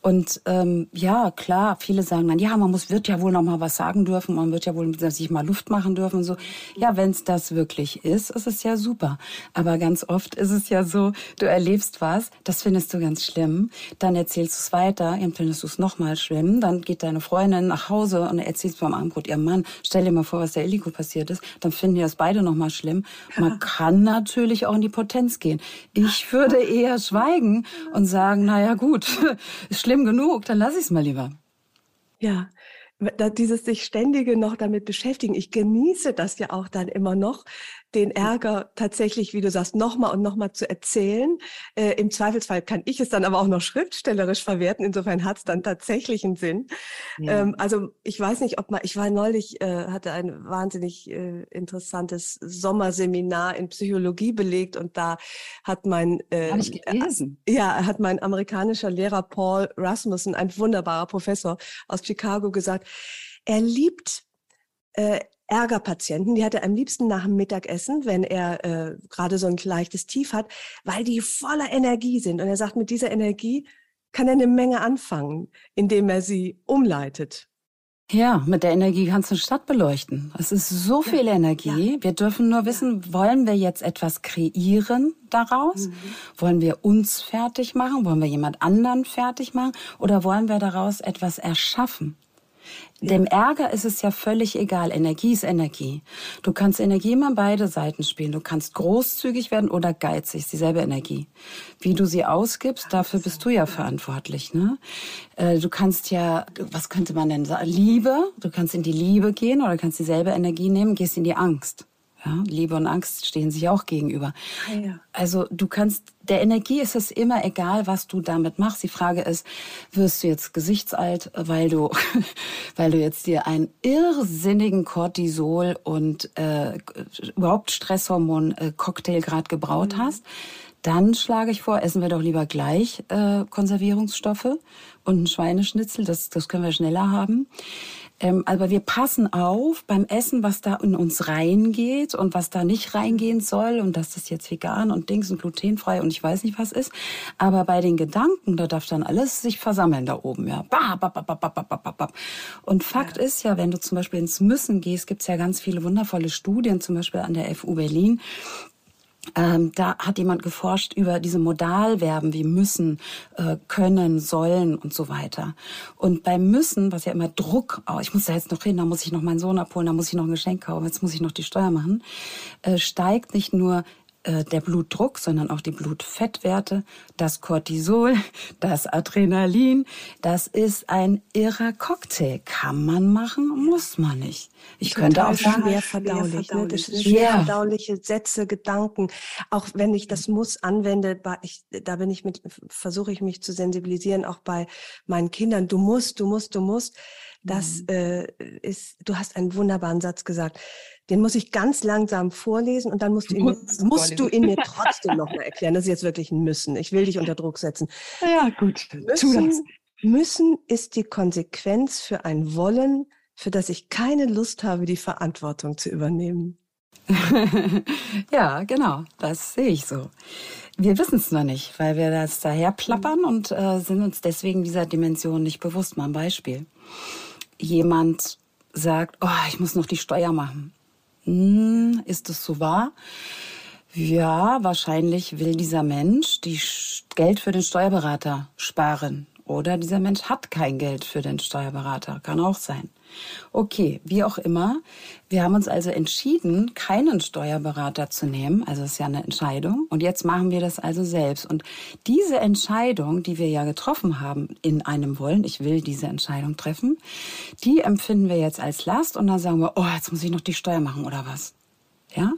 Und ähm, ja, klar, viele sagen dann, ja, man muss, wird ja wohl noch mal was sagen dürfen, man wird ja wohl sich mal Luft machen dürfen und so. Ja, wenn es das wirklich ist, ist es ja super. Aber ganz oft ist es ja so, du erlebst was, das findest du ganz schlimm, dann erzählst du es weiter, dann findest du es nochmal schlimm, dann geht deine Freundin nach Hause und erzählt beim Abendbrot ihrem Mann, stell dir mal vor, was der Illiko passiert ist, dann finden die das beide nochmal schlimm. Man kann natürlich auch in die Potenz gehen. Ich würde eher schweigen und sagen, naja gut, ist schlimm genug, dann lass ich es mal lieber. Ja, dieses sich ständige noch damit beschäftigen. Ich genieße das ja auch dann immer noch, den Ärger tatsächlich, wie du sagst, nochmal und nochmal zu erzählen. Äh, Im Zweifelsfall kann ich es dann aber auch noch schriftstellerisch verwerten. Insofern hat es dann tatsächlich einen Sinn. Ja. Ähm, also ich weiß nicht, ob man, ich war neulich, äh, hatte ein wahnsinnig äh, interessantes Sommerseminar in Psychologie belegt und da hat mein, äh, ich gelesen. Äh, ja, hat mein amerikanischer Lehrer Paul Rasmussen, ein wunderbarer Professor aus Chicago, gesagt, er liebt äh, Ärgerpatienten, die hat er am liebsten nach dem Mittagessen, wenn er äh, gerade so ein leichtes Tief hat, weil die voller Energie sind. Und er sagt, mit dieser Energie kann er eine Menge anfangen, indem er sie umleitet. Ja, mit der Energie kannst du eine Stadt beleuchten. Es ist so viel ja, Energie. Ja. Wir dürfen nur wissen, wollen wir jetzt etwas kreieren daraus? Mhm. Wollen wir uns fertig machen? Wollen wir jemand anderen fertig machen? Oder wollen wir daraus etwas erschaffen? Dem Ärger ist es ja völlig egal. Energie ist Energie. Du kannst Energie immer beide Seiten spielen. Du kannst großzügig werden oder geizig. Ist dieselbe Energie. Wie du sie ausgibst, dafür bist du ja verantwortlich. Ne? Äh, du kannst ja, was könnte man denn sagen? Liebe. Du kannst in die Liebe gehen oder kannst dieselbe Energie nehmen, gehst in die Angst. Ja, Liebe und Angst stehen sich auch gegenüber. Ja. Also du kannst, der Energie ist es immer egal, was du damit machst. Die Frage ist, wirst du jetzt gesichtsalt, weil du, weil du jetzt dir einen irrsinnigen Cortisol und äh, überhaupt Stresshormon-Cocktail äh, gerade gebraut mhm. hast? Dann schlage ich vor, essen wir doch lieber gleich äh, Konservierungsstoffe und ein Schweineschnitzel, das, das können wir schneller haben. Ähm, aber wir passen auf beim Essen, was da in uns reingeht und was da nicht reingehen soll und dass das jetzt vegan und Dings und glutenfrei und ich weiß nicht was ist. Aber bei den Gedanken, da darf dann alles sich versammeln da oben, ja. Und Fakt ja. ist ja, wenn du zum Beispiel ins Müssen gehst, gibt's ja ganz viele wundervolle Studien, zum Beispiel an der FU Berlin, ähm, da hat jemand geforscht über diese Modalverben wie müssen, äh, können, sollen und so weiter. Und beim müssen, was ja immer Druck, oh, ich muss da jetzt noch hin, da muss ich noch meinen Sohn abholen, da muss ich noch ein Geschenk kaufen, jetzt muss ich noch die Steuer machen, äh, steigt nicht nur äh, der Blutdruck, sondern auch die Blutfettwerte, das Cortisol, das Adrenalin. Das ist ein irrer Cocktail. Kann man machen, muss man nicht. Ich könnte auch sagen, schwer verdaulich. Ne? Das sind schwer verdauliche Sätze, Gedanken. Auch wenn ich das muss anwende, ich, da bin ich mit, versuche ich mich zu sensibilisieren, auch bei meinen Kindern. Du musst, du musst, du musst. Das mhm. äh, ist, du hast einen wunderbaren Satz gesagt. Den muss ich ganz langsam vorlesen und dann musst du ihn, musst, musst du ihn mir trotzdem noch mal erklären. Das ist jetzt wirklich ein Müssen. Ich will dich unter Druck setzen. Ja, gut. Müssen, müssen ist die Konsequenz für ein Wollen, für das ich keine Lust habe, die Verantwortung zu übernehmen. ja, genau. Das sehe ich so. Wir wissen es noch nicht, weil wir das daher plappern und äh, sind uns deswegen dieser Dimension nicht bewusst. Mal ein Beispiel. Jemand sagt, oh, ich muss noch die Steuer machen. Hm, ist es so wahr? Ja, wahrscheinlich will dieser Mensch die Geld für den Steuerberater sparen. Oder dieser Mensch hat kein Geld für den Steuerberater. Kann auch sein. Okay, wie auch immer. Wir haben uns also entschieden, keinen Steuerberater zu nehmen. Also ist ja eine Entscheidung. Und jetzt machen wir das also selbst. Und diese Entscheidung, die wir ja getroffen haben in einem Wollen, ich will diese Entscheidung treffen, die empfinden wir jetzt als Last und dann sagen wir, oh, jetzt muss ich noch die Steuer machen oder was? Ja,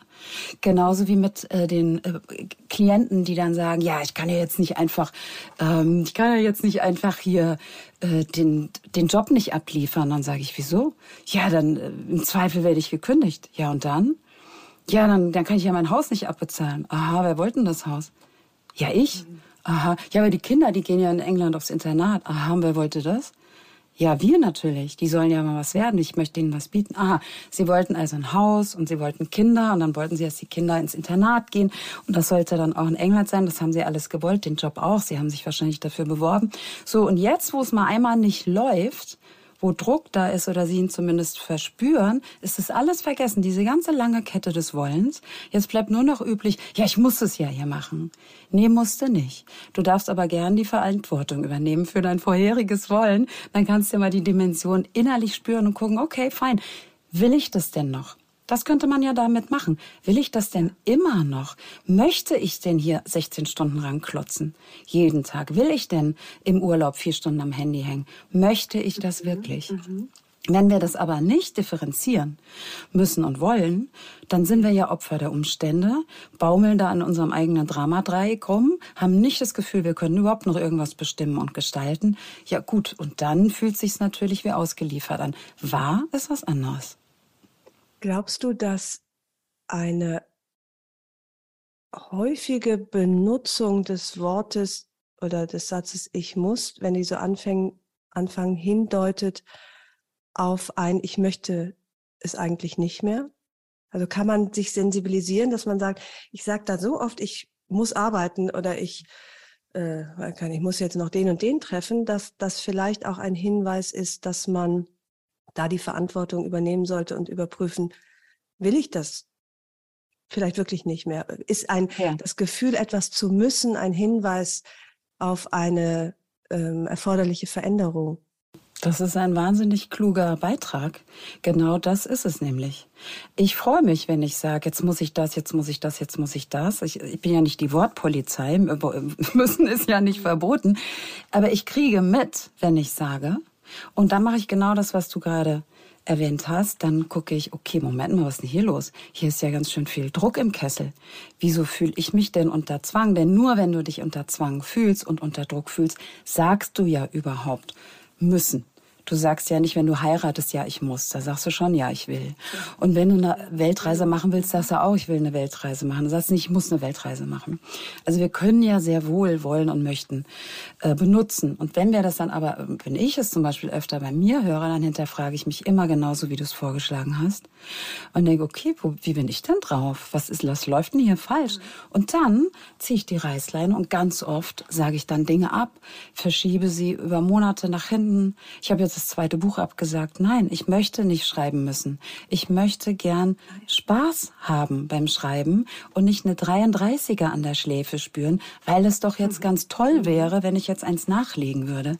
genauso wie mit äh, den äh, Klienten, die dann sagen, ja, ich kann ja jetzt nicht einfach, ähm, ich kann ja jetzt nicht einfach hier äh, den den Job nicht abliefern. Dann sage ich, wieso? Ja, dann äh, im Zweifel werde ich gekündigt. Ja und dann? Ja, dann dann kann ich ja mein Haus nicht abbezahlen. Aha, wer wollte denn das Haus? Ja, ich. Aha, ja, aber die Kinder, die gehen ja in England aufs Internat. Aha, wer wollte das? Ja, wir natürlich. Die sollen ja mal was werden. Ich möchte ihnen was bieten. Aha, sie wollten also ein Haus und sie wollten Kinder und dann wollten sie, dass die Kinder ins Internat gehen. Und das sollte dann auch in England sein. Das haben sie alles gewollt, den Job auch. Sie haben sich wahrscheinlich dafür beworben. So, und jetzt, wo es mal einmal nicht läuft, wo Druck da ist oder sie ihn zumindest verspüren, ist das alles vergessen, diese ganze lange Kette des Wollens. Jetzt bleibt nur noch üblich, ja, ich muss es ja hier machen. Nee, musste nicht. Du darfst aber gern die Verantwortung übernehmen für dein vorheriges Wollen. Dann kannst du mal die Dimension innerlich spüren und gucken, okay, fein. Will ich das denn noch? Das könnte man ja damit machen. Will ich das denn immer noch? Möchte ich denn hier 16 Stunden ranklotzen? Jeden Tag? Will ich denn im Urlaub vier Stunden am Handy hängen? Möchte ich das mhm. wirklich? Mhm. Wenn wir das aber nicht differenzieren müssen und wollen, dann sind wir ja Opfer der Umstände, baumeln da an unserem eigenen Dramadreieck rum, haben nicht das Gefühl, wir können überhaupt noch irgendwas bestimmen und gestalten. Ja gut, und dann fühlt sich's natürlich wie ausgeliefert an. Wahr ist was anderes. Glaubst du, dass eine häufige Benutzung des Wortes oder des Satzes ich muss, wenn die so anfangen, anfangen hindeutet auf ein ich möchte es eigentlich nicht mehr? Also kann man sich sensibilisieren, dass man sagt, ich sage da so oft, ich muss arbeiten oder ich äh, ich muss jetzt noch den und den treffen, dass das vielleicht auch ein Hinweis ist, dass man da die Verantwortung übernehmen sollte und überprüfen, will ich das vielleicht wirklich nicht mehr? Ist ein, ja. das Gefühl, etwas zu müssen, ein Hinweis auf eine ähm, erforderliche Veränderung? Das ist ein wahnsinnig kluger Beitrag. Genau das ist es nämlich. Ich freue mich, wenn ich sage, jetzt muss ich das, jetzt muss ich das, jetzt muss ich das. Ich, ich bin ja nicht die Wortpolizei, müssen ist ja nicht verboten. Aber ich kriege mit, wenn ich sage. Und dann mache ich genau das, was du gerade erwähnt hast, dann gucke ich, okay, Moment mal, was ist denn hier los? Hier ist ja ganz schön viel Druck im Kessel. Wieso fühle ich mich denn unter Zwang? Denn nur wenn du dich unter Zwang fühlst und unter Druck fühlst, sagst du ja überhaupt müssen. Du sagst ja nicht, wenn du heiratest, ja, ich muss. Da sagst du schon, ja, ich will. Und wenn du eine Weltreise machen willst, sagst du auch, ich will eine Weltreise machen. Du sagst nicht, ich muss eine Weltreise machen. Also wir können ja sehr wohl wollen und möchten äh, benutzen. Und wenn wir das dann aber, wenn ich es zum Beispiel öfter bei mir höre, dann hinterfrage ich mich immer genauso, wie du es vorgeschlagen hast. Und denke, okay, wo, wie bin ich denn drauf? Was ist, was läuft denn hier falsch? Und dann ziehe ich die Reißleine und ganz oft sage ich dann Dinge ab, verschiebe sie über Monate nach hinten. Ich habe jetzt das zweite Buch abgesagt. Nein, ich möchte nicht schreiben müssen. Ich möchte gern Spaß haben beim Schreiben und nicht eine 33er an der Schläfe spüren, weil es doch jetzt ganz toll wäre, wenn ich jetzt eins nachlegen würde.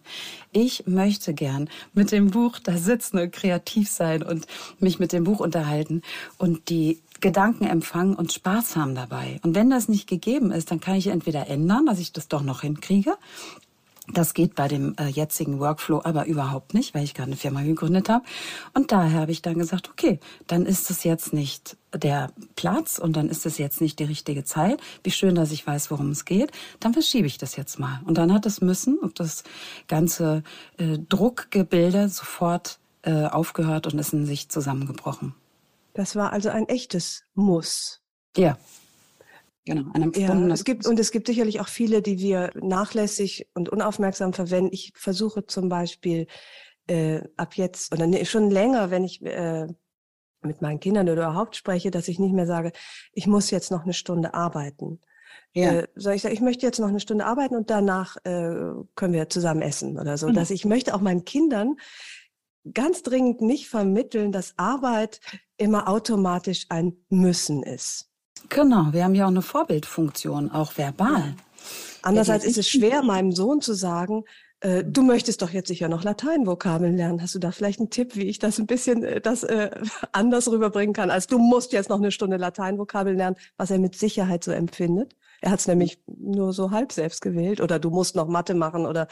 Ich möchte gern mit dem Buch da sitzen und kreativ sein und mich mit dem Buch unterhalten und die Gedanken empfangen und Spaß haben dabei. Und wenn das nicht gegeben ist, dann kann ich entweder ändern, dass ich das doch noch hinkriege das geht bei dem äh, jetzigen Workflow aber überhaupt nicht, weil ich gerade eine Firma gegründet habe. Und daher habe ich dann gesagt, okay, dann ist es jetzt nicht der Platz und dann ist es jetzt nicht die richtige Zeit. Wie schön, dass ich weiß, worum es geht. Dann verschiebe ich das jetzt mal. Und dann hat das Müssen und das ganze äh, Druckgebilde sofort äh, aufgehört und ist in sich zusammengebrochen. Das war also ein echtes Muss. Ja, Genau, ein empfundenes. Ja, es gibt, und es gibt sicherlich auch viele, die wir nachlässig und unaufmerksam verwenden. Ich versuche zum Beispiel äh, ab jetzt, oder nee, schon länger, wenn ich äh, mit meinen Kindern oder überhaupt spreche, dass ich nicht mehr sage, ich muss jetzt noch eine Stunde arbeiten. Ja. Äh, sondern ich sage, ich möchte jetzt noch eine Stunde arbeiten und danach äh, können wir zusammen essen oder so. Mhm. Dass ich möchte auch meinen Kindern ganz dringend nicht vermitteln, dass Arbeit immer automatisch ein Müssen ist. Genau, wir haben ja auch eine Vorbildfunktion, auch verbal. Andererseits ist es schwer, meinem Sohn zu sagen, äh, du möchtest doch jetzt sicher noch Lateinvokabeln lernen. Hast du da vielleicht einen Tipp, wie ich das ein bisschen äh, das äh, anders rüberbringen kann, als du musst jetzt noch eine Stunde Lateinvokabeln lernen, was er mit Sicherheit so empfindet? Er hat es nämlich nur so halb selbst gewählt oder du musst noch Mathe machen oder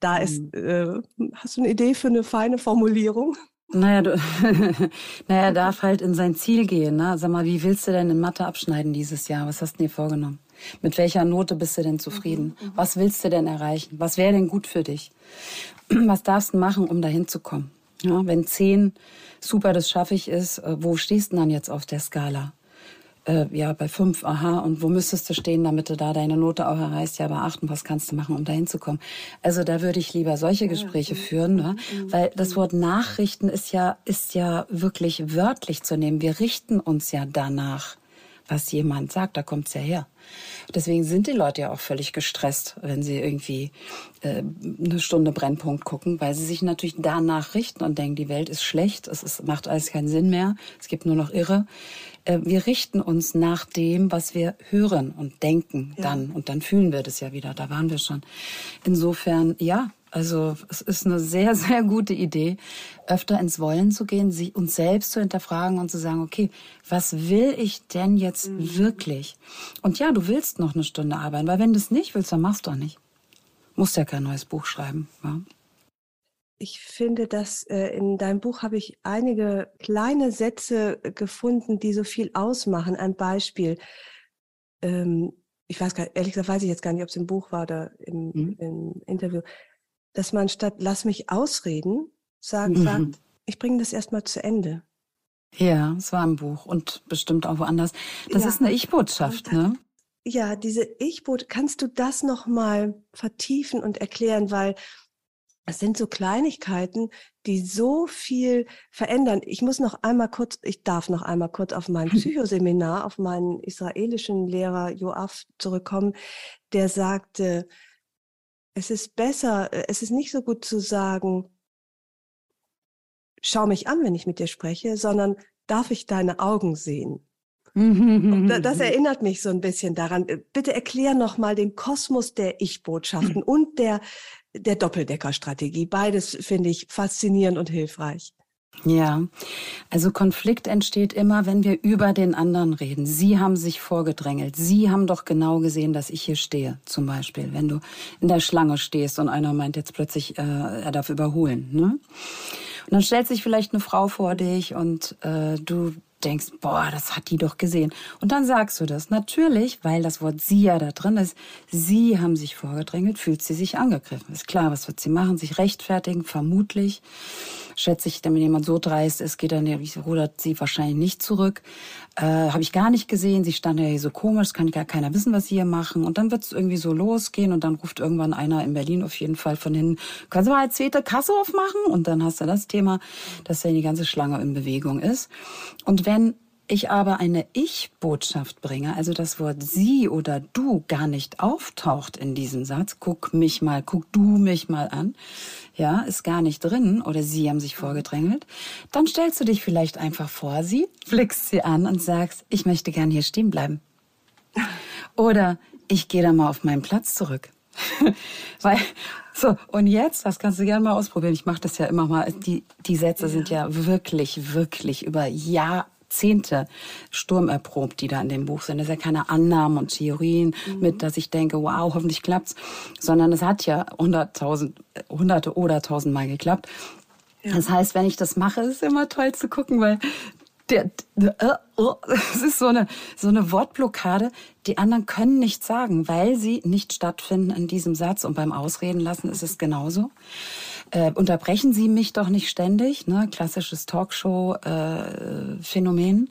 da ist, mhm. äh, hast du eine Idee für eine feine Formulierung? Naja, du, naja, darf halt in sein Ziel gehen. Ne? Sag mal, wie willst du denn in Mathe abschneiden dieses Jahr? Was hast du dir vorgenommen? Mit welcher Note bist du denn zufrieden? Mhm, mhm. Was willst du denn erreichen? Was wäre denn gut für dich? Was darfst du machen, um dahin zu kommen? Ja, wenn zehn super, das schaffe ich ist, äh, wo stehst du dann jetzt auf der Skala? Äh, ja, bei fünf, aha, und wo müsstest du stehen, damit du da deine Note auch erreichst? Ja, bei acht, und was kannst du machen, um da hinzukommen? Also da würde ich lieber solche Gespräche führen, ne? Mhm. weil das Wort Nachrichten ist ja, ist ja wirklich wörtlich zu nehmen. Wir richten uns ja danach, was jemand sagt, da kommt's ja her. Deswegen sind die Leute ja auch völlig gestresst, wenn sie irgendwie äh, eine Stunde Brennpunkt gucken, weil sie sich natürlich danach richten und denken, die Welt ist schlecht, es ist, macht alles keinen Sinn mehr, es gibt nur noch Irre. Äh, wir richten uns nach dem, was wir hören und denken ja. dann. Und dann fühlen wir das ja wieder. Da waren wir schon. Insofern, ja, also es ist eine sehr, sehr gute Idee, öfter ins Wollen zu gehen, sich uns selbst zu hinterfragen und zu sagen, okay, was will ich denn jetzt mhm. wirklich? Und ja, du willst noch eine Stunde arbeiten, weil wenn du es nicht willst, dann machst du auch nicht. Musst ja kein neues Buch schreiben. Ja? Ich finde, dass äh, in deinem Buch habe ich einige kleine Sätze äh, gefunden, die so viel ausmachen. Ein Beispiel. Ähm, ich weiß gar ehrlich gesagt weiß ich jetzt gar nicht, ob es im Buch war oder im, mhm. im Interview, dass man statt lass mich ausreden, sagt, mhm. sagt ich bringe das erstmal zu Ende. Ja, es war im Buch und bestimmt auch woanders. Das ja. ist eine Ich-Botschaft, ne? Ja, diese Ich-Botschaft, kannst du das nochmal vertiefen und erklären, weil es sind so Kleinigkeiten, die so viel verändern. Ich muss noch einmal kurz, ich darf noch einmal kurz auf mein Psychoseminar, auf meinen israelischen Lehrer Joaf zurückkommen, der sagte, es ist besser, es ist nicht so gut zu sagen, schau mich an, wenn ich mit dir spreche, sondern darf ich deine Augen sehen? das erinnert mich so ein bisschen daran. Bitte erklär noch mal den Kosmos der Ich-Botschaften und der der Doppeldeckerstrategie. Beides finde ich faszinierend und hilfreich. Ja, also Konflikt entsteht immer, wenn wir über den anderen reden. Sie haben sich vorgedrängelt. Sie haben doch genau gesehen, dass ich hier stehe. Zum Beispiel, wenn du in der Schlange stehst und einer meint jetzt plötzlich, äh, er darf überholen. Ne? Und dann stellt sich vielleicht eine Frau vor dich und äh, du denkst, boah, das hat die doch gesehen. Und dann sagst du das. Natürlich, weil das Wort sie ja da drin ist. Sie haben sich vorgedrängelt, fühlt sie sich angegriffen. Ist klar, was wird sie machen? Sich rechtfertigen, vermutlich. Schätze ich, wenn jemand so dreist ist, geht dann, rudert sie wahrscheinlich nicht zurück. Äh, Habe ich gar nicht gesehen. Sie stand ja hier so komisch, kann gar keiner wissen, was sie hier machen. Und dann wird es irgendwie so losgehen und dann ruft irgendwann einer in Berlin auf jeden Fall von hinten, können Sie mal eine zweite Kasse aufmachen? Und dann hast du das Thema, dass ja die ganze Schlange in Bewegung ist. Und wenn ich aber eine Ich-Botschaft bringe, also das Wort sie oder du gar nicht auftaucht in diesem Satz, guck mich mal, guck du mich mal an, ja, ist gar nicht drin oder sie haben sich vorgedrängelt, dann stellst du dich vielleicht einfach vor sie, blickst sie an und sagst, ich möchte gern hier stehen bleiben. Oder ich gehe da mal auf meinen Platz zurück. Weil, so, und jetzt, das kannst du gerne mal ausprobieren. Ich mache das ja immer mal. Die, die Sätze sind ja wirklich, wirklich über Jahr, Jahrzehnte sturmerprobt, die da in dem Buch sind. Das ist ja keine Annahmen und Theorien mhm. mit, dass ich denke, wow, hoffentlich klappt's, sondern es hat ja hunderttausend, hunderte oder tausendmal geklappt. Ja. Das heißt, wenn ich das mache, ist es immer toll zu gucken, weil der, äh, oh, es ist so eine, so eine Wortblockade. Die anderen können nichts sagen, weil sie nicht stattfinden in diesem Satz. Und beim Ausreden lassen ist es genauso äh, unterbrechen Sie mich doch nicht ständig, ne? klassisches Talkshow-Phänomen. Äh,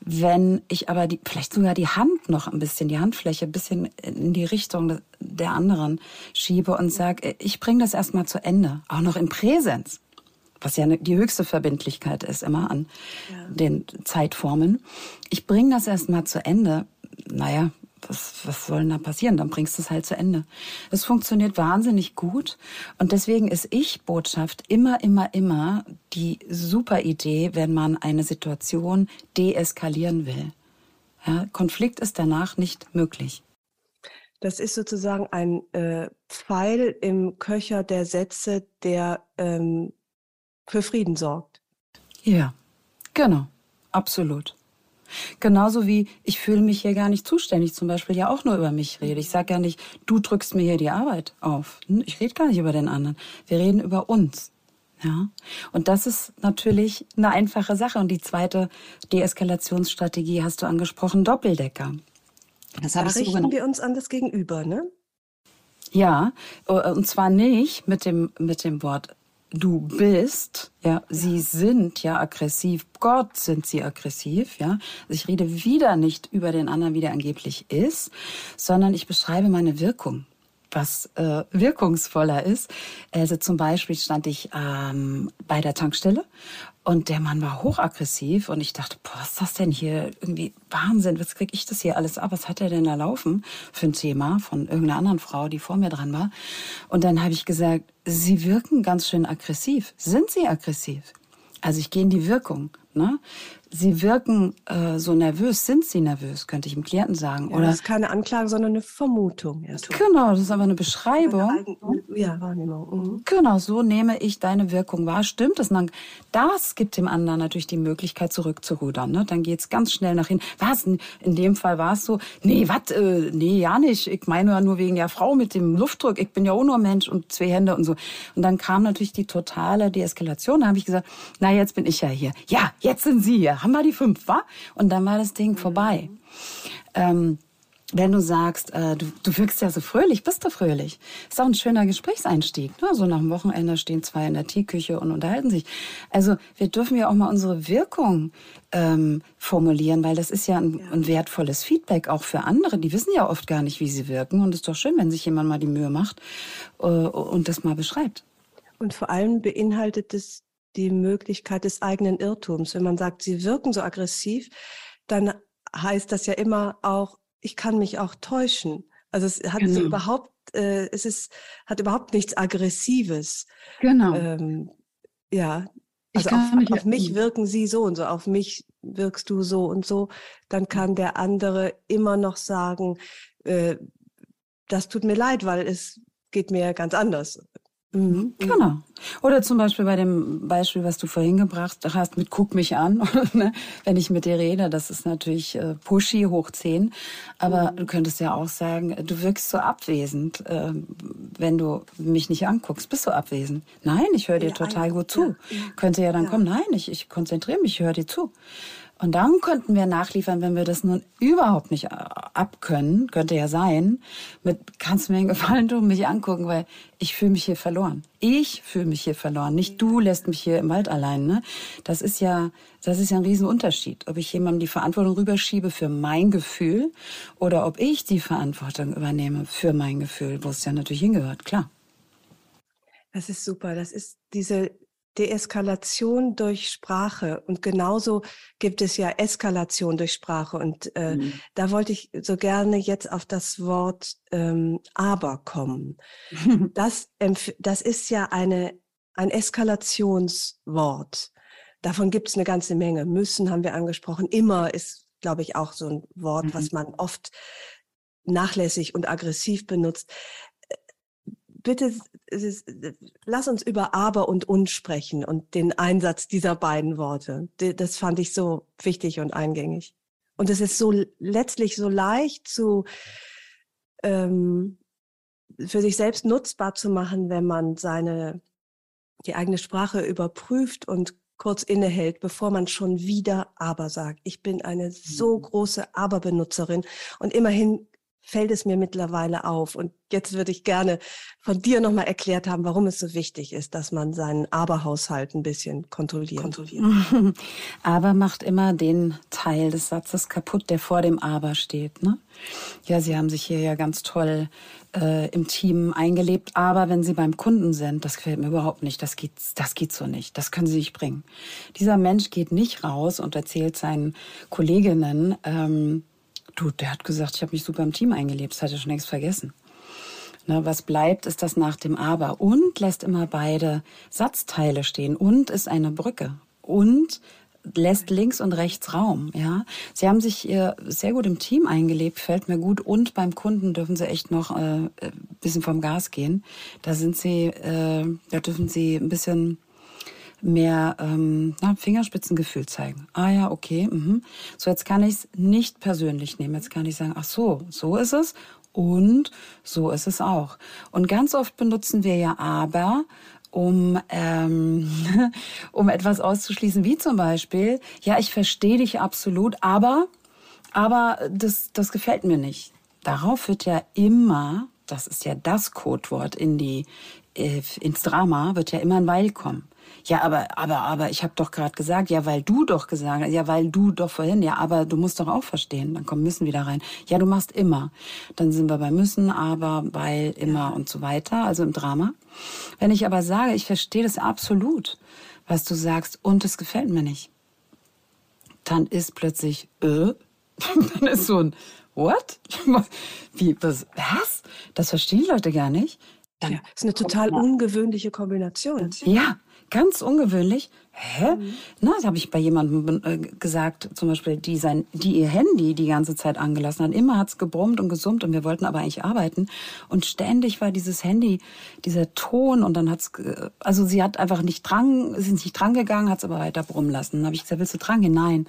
Wenn ich aber die, vielleicht sogar die Hand noch ein bisschen, die Handfläche ein bisschen in die Richtung der anderen schiebe und sage, ich bringe das erstmal zu Ende, auch noch in Präsenz was ja die höchste Verbindlichkeit ist immer an ja. den Zeitformen. Ich bringe das erstmal zu Ende. Naja, was, was soll denn da passieren? Dann bringst du es halt zu Ende. Es funktioniert wahnsinnig gut und deswegen ist Ich-Botschaft immer, immer, immer die super Idee, wenn man eine Situation deeskalieren will. Ja, Konflikt ist danach nicht möglich. Das ist sozusagen ein äh, Pfeil im Köcher der Sätze, der ähm, für Frieden sorgt. Ja, genau, absolut. Genauso wie ich fühle mich hier gar nicht zuständig, zum Beispiel ja auch nur über mich rede. Ich sage ja nicht, du drückst mir hier die Arbeit auf. Hm, ich rede gar nicht über den anderen. Wir reden über uns. Ja. Und das ist natürlich eine einfache Sache. Und die zweite Deeskalationsstrategie hast du angesprochen, Doppeldecker. Das da richten so wir uns an das Gegenüber, ne? Ja, äh, und zwar nicht mit dem, mit dem Wort du bist, ja, sie sind ja aggressiv, Gott sind sie aggressiv, ja. Also ich rede wieder nicht über den anderen, wie der angeblich ist, sondern ich beschreibe meine Wirkung was äh, wirkungsvoller ist. Also zum Beispiel stand ich ähm, bei der Tankstelle und der Mann war hochaggressiv und ich dachte, boah, was ist das denn hier? Irgendwie Wahnsinn, was krieg ich das hier alles ab? Was hat er denn da laufen für ein Thema von irgendeiner anderen Frau, die vor mir dran war? Und dann habe ich gesagt, Sie wirken ganz schön aggressiv. Sind Sie aggressiv? Also ich gehe in die Wirkung. Ne? Sie wirken äh, so nervös. Sind Sie nervös, könnte ich dem Klienten sagen. Ja, Oder, das ist keine Anklage, sondern eine Vermutung. Erst. Genau, das ist aber eine Beschreibung. Eine ja, Wahrnehmung. Mhm. Genau, so nehme ich deine Wirkung wahr. Stimmt das? dann, das gibt dem anderen natürlich die Möglichkeit, zurückzurudern. Ne? Dann geht's ganz schnell nach hinten. Was? In dem Fall war es so, nee, was? Äh, nee, ja nicht. Ich meine ja nur wegen der Frau mit dem Luftdruck. Ich bin ja auch nur Mensch und zwei Hände und so. Und dann kam natürlich die totale Deeskalation. Da habe ich gesagt, na, jetzt bin ich ja hier. Ja, jetzt sind Sie hier haben wir die fünf, wa? Und dann war das Ding vorbei. Ähm, wenn du sagst, äh, du, du wirkst ja so fröhlich, bist du fröhlich. Ist auch ein schöner Gesprächseinstieg. Ne? So nach dem Wochenende stehen zwei in der Teeküche und unterhalten sich. Also wir dürfen ja auch mal unsere Wirkung ähm, formulieren, weil das ist ja ein, ja ein, wertvolles Feedback auch für andere. Die wissen ja oft gar nicht, wie sie wirken. Und es ist doch schön, wenn sich jemand mal die Mühe macht äh, und das mal beschreibt. Und vor allem beinhaltet es die Möglichkeit des eigenen Irrtums. Wenn man sagt, sie wirken so aggressiv, dann heißt das ja immer auch, ich kann mich auch täuschen. Also es hat genau. überhaupt, äh, es ist, hat überhaupt nichts Aggressives. Genau. Ähm, ja. Also auf, mich, auf mich wirken sie so und so, auf mich wirkst du so und so. Dann kann der andere immer noch sagen, äh, das tut mir leid, weil es geht mir ganz anders. Mhm. Genau. Oder zum Beispiel bei dem Beispiel, was du vorhin gebracht hast, mit guck mich an, ne? wenn ich mit dir rede, das ist natürlich äh, pushy hoch zehn. Aber mhm. du könntest ja auch sagen, du wirkst so abwesend, äh, wenn du mich nicht anguckst. Bist du abwesend? Nein, ich höre dir ja, total gut zu. Ja, Könnte ja dann kommen, nein, ich, ich konzentriere mich, ich höre dir zu. Und dann könnten wir nachliefern, wenn wir das nun überhaupt nicht äh, abkönnen, könnte ja sein, mit kannst du mir einen Gefallen tun, mich angucken, weil ich fühle mich hier verloren. Ich fühle mich hier verloren, nicht du lässt mich hier im Wald allein. Ne? Das ist ja, das ist ja ein Riesenunterschied, ob ich jemandem die Verantwortung rüberschiebe für mein Gefühl oder ob ich die Verantwortung übernehme für mein Gefühl, wo es ja natürlich hingehört, klar. Das ist super. Das ist diese Deeskalation durch Sprache und genauso gibt es ja Eskalation durch Sprache und äh, mhm. da wollte ich so gerne jetzt auf das Wort ähm, aber kommen. das, das ist ja eine, ein Eskalationswort. Davon gibt es eine ganze Menge. Müssen haben wir angesprochen. Immer ist, glaube ich, auch so ein Wort, mhm. was man oft nachlässig und aggressiv benutzt bitte lass uns über aber und und sprechen und den Einsatz dieser beiden Worte. Das fand ich so wichtig und eingängig. Und es ist so letztlich so leicht zu ähm, für sich selbst nutzbar zu machen, wenn man seine die eigene Sprache überprüft und kurz innehält, bevor man schon wieder aber sagt. Ich bin eine so mhm. große Aber-Benutzerin und immerhin fällt es mir mittlerweile auf. Und jetzt würde ich gerne von dir nochmal erklärt haben, warum es so wichtig ist, dass man seinen Aberhaushalt ein bisschen kontrolliert. kontrolliert. Aber macht immer den Teil des Satzes kaputt, der vor dem Aber steht. Ne? Ja, Sie haben sich hier ja ganz toll äh, im Team eingelebt, aber wenn Sie beim Kunden sind, das gefällt mir überhaupt nicht, das geht, das geht so nicht, das können Sie nicht bringen. Dieser Mensch geht nicht raus und erzählt seinen Kolleginnen, ähm, Du, der hat gesagt, ich habe mich super im Team eingelebt. Das hat er schon längst vergessen. Ne, was bleibt, ist das nach dem Aber. Und lässt immer beide Satzteile stehen. Und ist eine Brücke. Und lässt links und rechts Raum. Ja, sie haben sich äh, sehr gut im Team eingelebt, fällt mir gut. Und beim Kunden dürfen sie echt noch äh, äh bisschen vom Gas gehen. Da sind sie, äh, da dürfen sie ein bisschen mehr ähm, na, Fingerspitzengefühl zeigen. Ah ja, okay. Mhm. So, jetzt kann ich es nicht persönlich nehmen. Jetzt kann ich sagen, ach so, so ist es und so ist es auch. Und ganz oft benutzen wir ja aber, um, ähm, um etwas auszuschließen, wie zum Beispiel, ja, ich verstehe dich absolut, aber, aber das, das gefällt mir nicht. Darauf wird ja immer, das ist ja das Codewort in die, äh, ins Drama, wird ja immer ein Weil kommen. Ja, aber, aber, aber, ich habe doch gerade gesagt, ja, weil du doch gesagt hast, ja, weil du doch vorhin, ja, aber du musst doch auch verstehen. Dann kommen müssen wieder rein. Ja, du machst immer. Dann sind wir bei müssen, aber, weil, immer und so weiter, also im Drama. Wenn ich aber sage, ich verstehe das absolut, was du sagst, und es gefällt mir nicht, dann ist plötzlich, äh, dann ist so ein, what? Wie, was, was? Das verstehen Leute gar nicht. Dann ja, ist eine total ungewöhnliche Kombination. Ja, Ganz ungewöhnlich. Hä? Mhm. Na, das habe ich bei jemandem äh, gesagt, zum Beispiel, die sein, die ihr Handy die ganze Zeit angelassen hat. Immer hat's gebrummt und gesummt und wir wollten aber eigentlich arbeiten. Und ständig war dieses Handy, dieser Ton und dann hat's, also sie hat einfach nicht dran, ist nicht dran gegangen, hat's aber weiter brummen lassen. Dann habe ich gesagt, willst du dran gehen? Nein.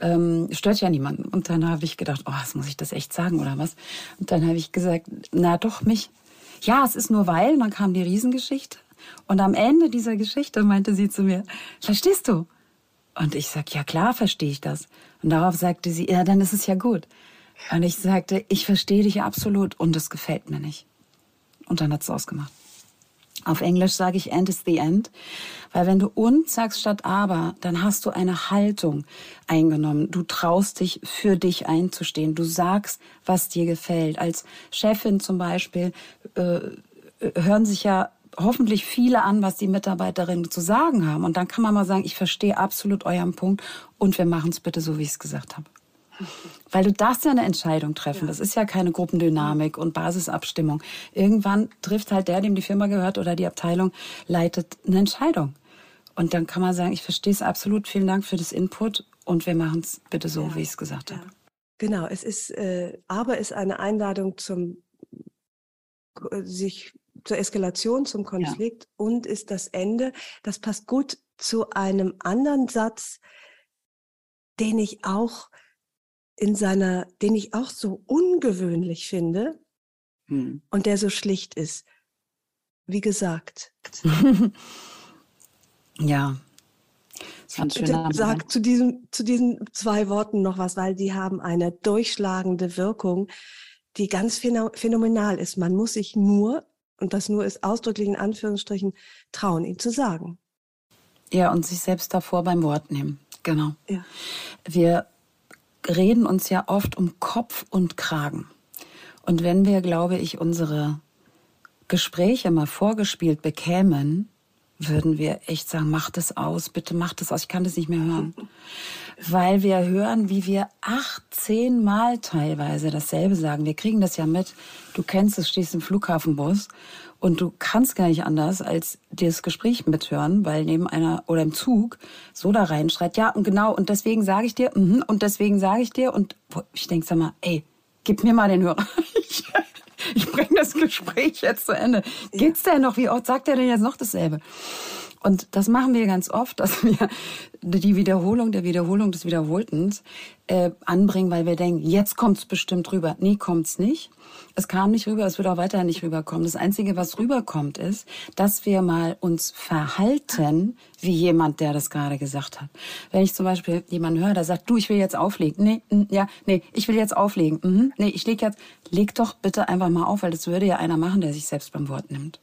Ähm, stört ja niemanden. Und dann habe ich gedacht, oh, was muss ich das echt sagen oder was? Und dann habe ich gesagt, na doch, mich. Ja, es ist nur weil, dann kam die Riesengeschichte. Und am Ende dieser Geschichte meinte sie zu mir, verstehst du? Und ich sag, ja klar verstehe ich das. Und darauf sagte sie, ja, dann ist es ja gut. Und ich sagte, ich verstehe dich absolut und es gefällt mir nicht. Und dann hat es ausgemacht. Auf Englisch sage ich end is the end, weil wenn du und sagst statt aber, dann hast du eine Haltung eingenommen. Du traust dich für dich einzustehen. Du sagst, was dir gefällt. Als Chefin zum Beispiel äh, hören sich ja hoffentlich viele an, was die Mitarbeiterinnen zu sagen haben. Und dann kann man mal sagen, ich verstehe absolut euren Punkt und wir machen es bitte so, wie ich es gesagt habe. Weil du darfst ja eine Entscheidung treffen. Das ist ja keine Gruppendynamik und Basisabstimmung. Irgendwann trifft halt der, dem die Firma gehört oder die Abteilung, leitet eine Entscheidung. Und dann kann man sagen, ich verstehe es absolut, vielen Dank für das Input und wir machen es bitte so, ja. wie ich es gesagt ja. habe. Genau, es ist, äh, aber ist eine Einladung zum äh, sich zur Eskalation, zum Konflikt ja. und ist das Ende. Das passt gut zu einem anderen Satz, den ich auch in seiner, den ich auch so ungewöhnlich finde hm. und der so schlicht ist. Wie gesagt. ja. Bitte sag zu, diesem, zu diesen zwei Worten noch was, weil die haben eine durchschlagende Wirkung, die ganz phänomenal ist. Man muss sich nur, und das nur ist ausdrücklich in Anführungsstrichen, trauen, ihn zu sagen. Ja, und sich selbst davor beim Wort nehmen. Genau. Ja. Wir reden uns ja oft um Kopf und Kragen. Und wenn wir, glaube ich, unsere Gespräche mal vorgespielt bekämen, würden wir echt sagen, mach das aus, bitte mach das aus, ich kann das nicht mehr hören. Weil wir hören, wie wir 18 Mal teilweise dasselbe sagen. Wir kriegen das ja mit. Du kennst es, stehst im Flughafenbus und du kannst gar nicht anders, als dir das Gespräch mithören, weil neben einer oder im Zug so da reinschreit, ja und genau, und deswegen sage ich dir, mm, und deswegen sage ich dir, und ich denk, sag mal, ey, gib mir mal den Hörer. Ich, ich bringe das Gespräch jetzt zu Ende. Geht's denn noch? Wie oft sagt er denn jetzt noch dasselbe? Und das machen wir ganz oft, dass wir die Wiederholung der Wiederholung des Wiederholtens äh, anbringen, weil wir denken, jetzt kommt's bestimmt rüber. Nee, kommt's nicht. Es kam nicht rüber, es wird auch weiterhin nicht rüberkommen. Das Einzige, was rüberkommt, ist, dass wir mal uns verhalten wie jemand, der das gerade gesagt hat. Wenn ich zum Beispiel jemanden höre, der sagt, du, ich will jetzt auflegen. Nee, ja, nee, ich will jetzt auflegen. Mhm, nee, ich leg jetzt, leg doch bitte einfach mal auf, weil das würde ja einer machen, der sich selbst beim Wort nimmt.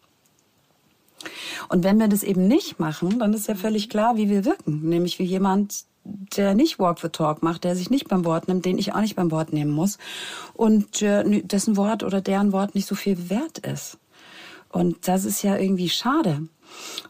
Und wenn wir das eben nicht machen, dann ist ja völlig klar, wie wir wirken. Nämlich wie jemand, der nicht Walk the Talk macht, der sich nicht beim Wort nimmt, den ich auch nicht beim Wort nehmen muss und äh, dessen Wort oder deren Wort nicht so viel wert ist. Und das ist ja irgendwie schade.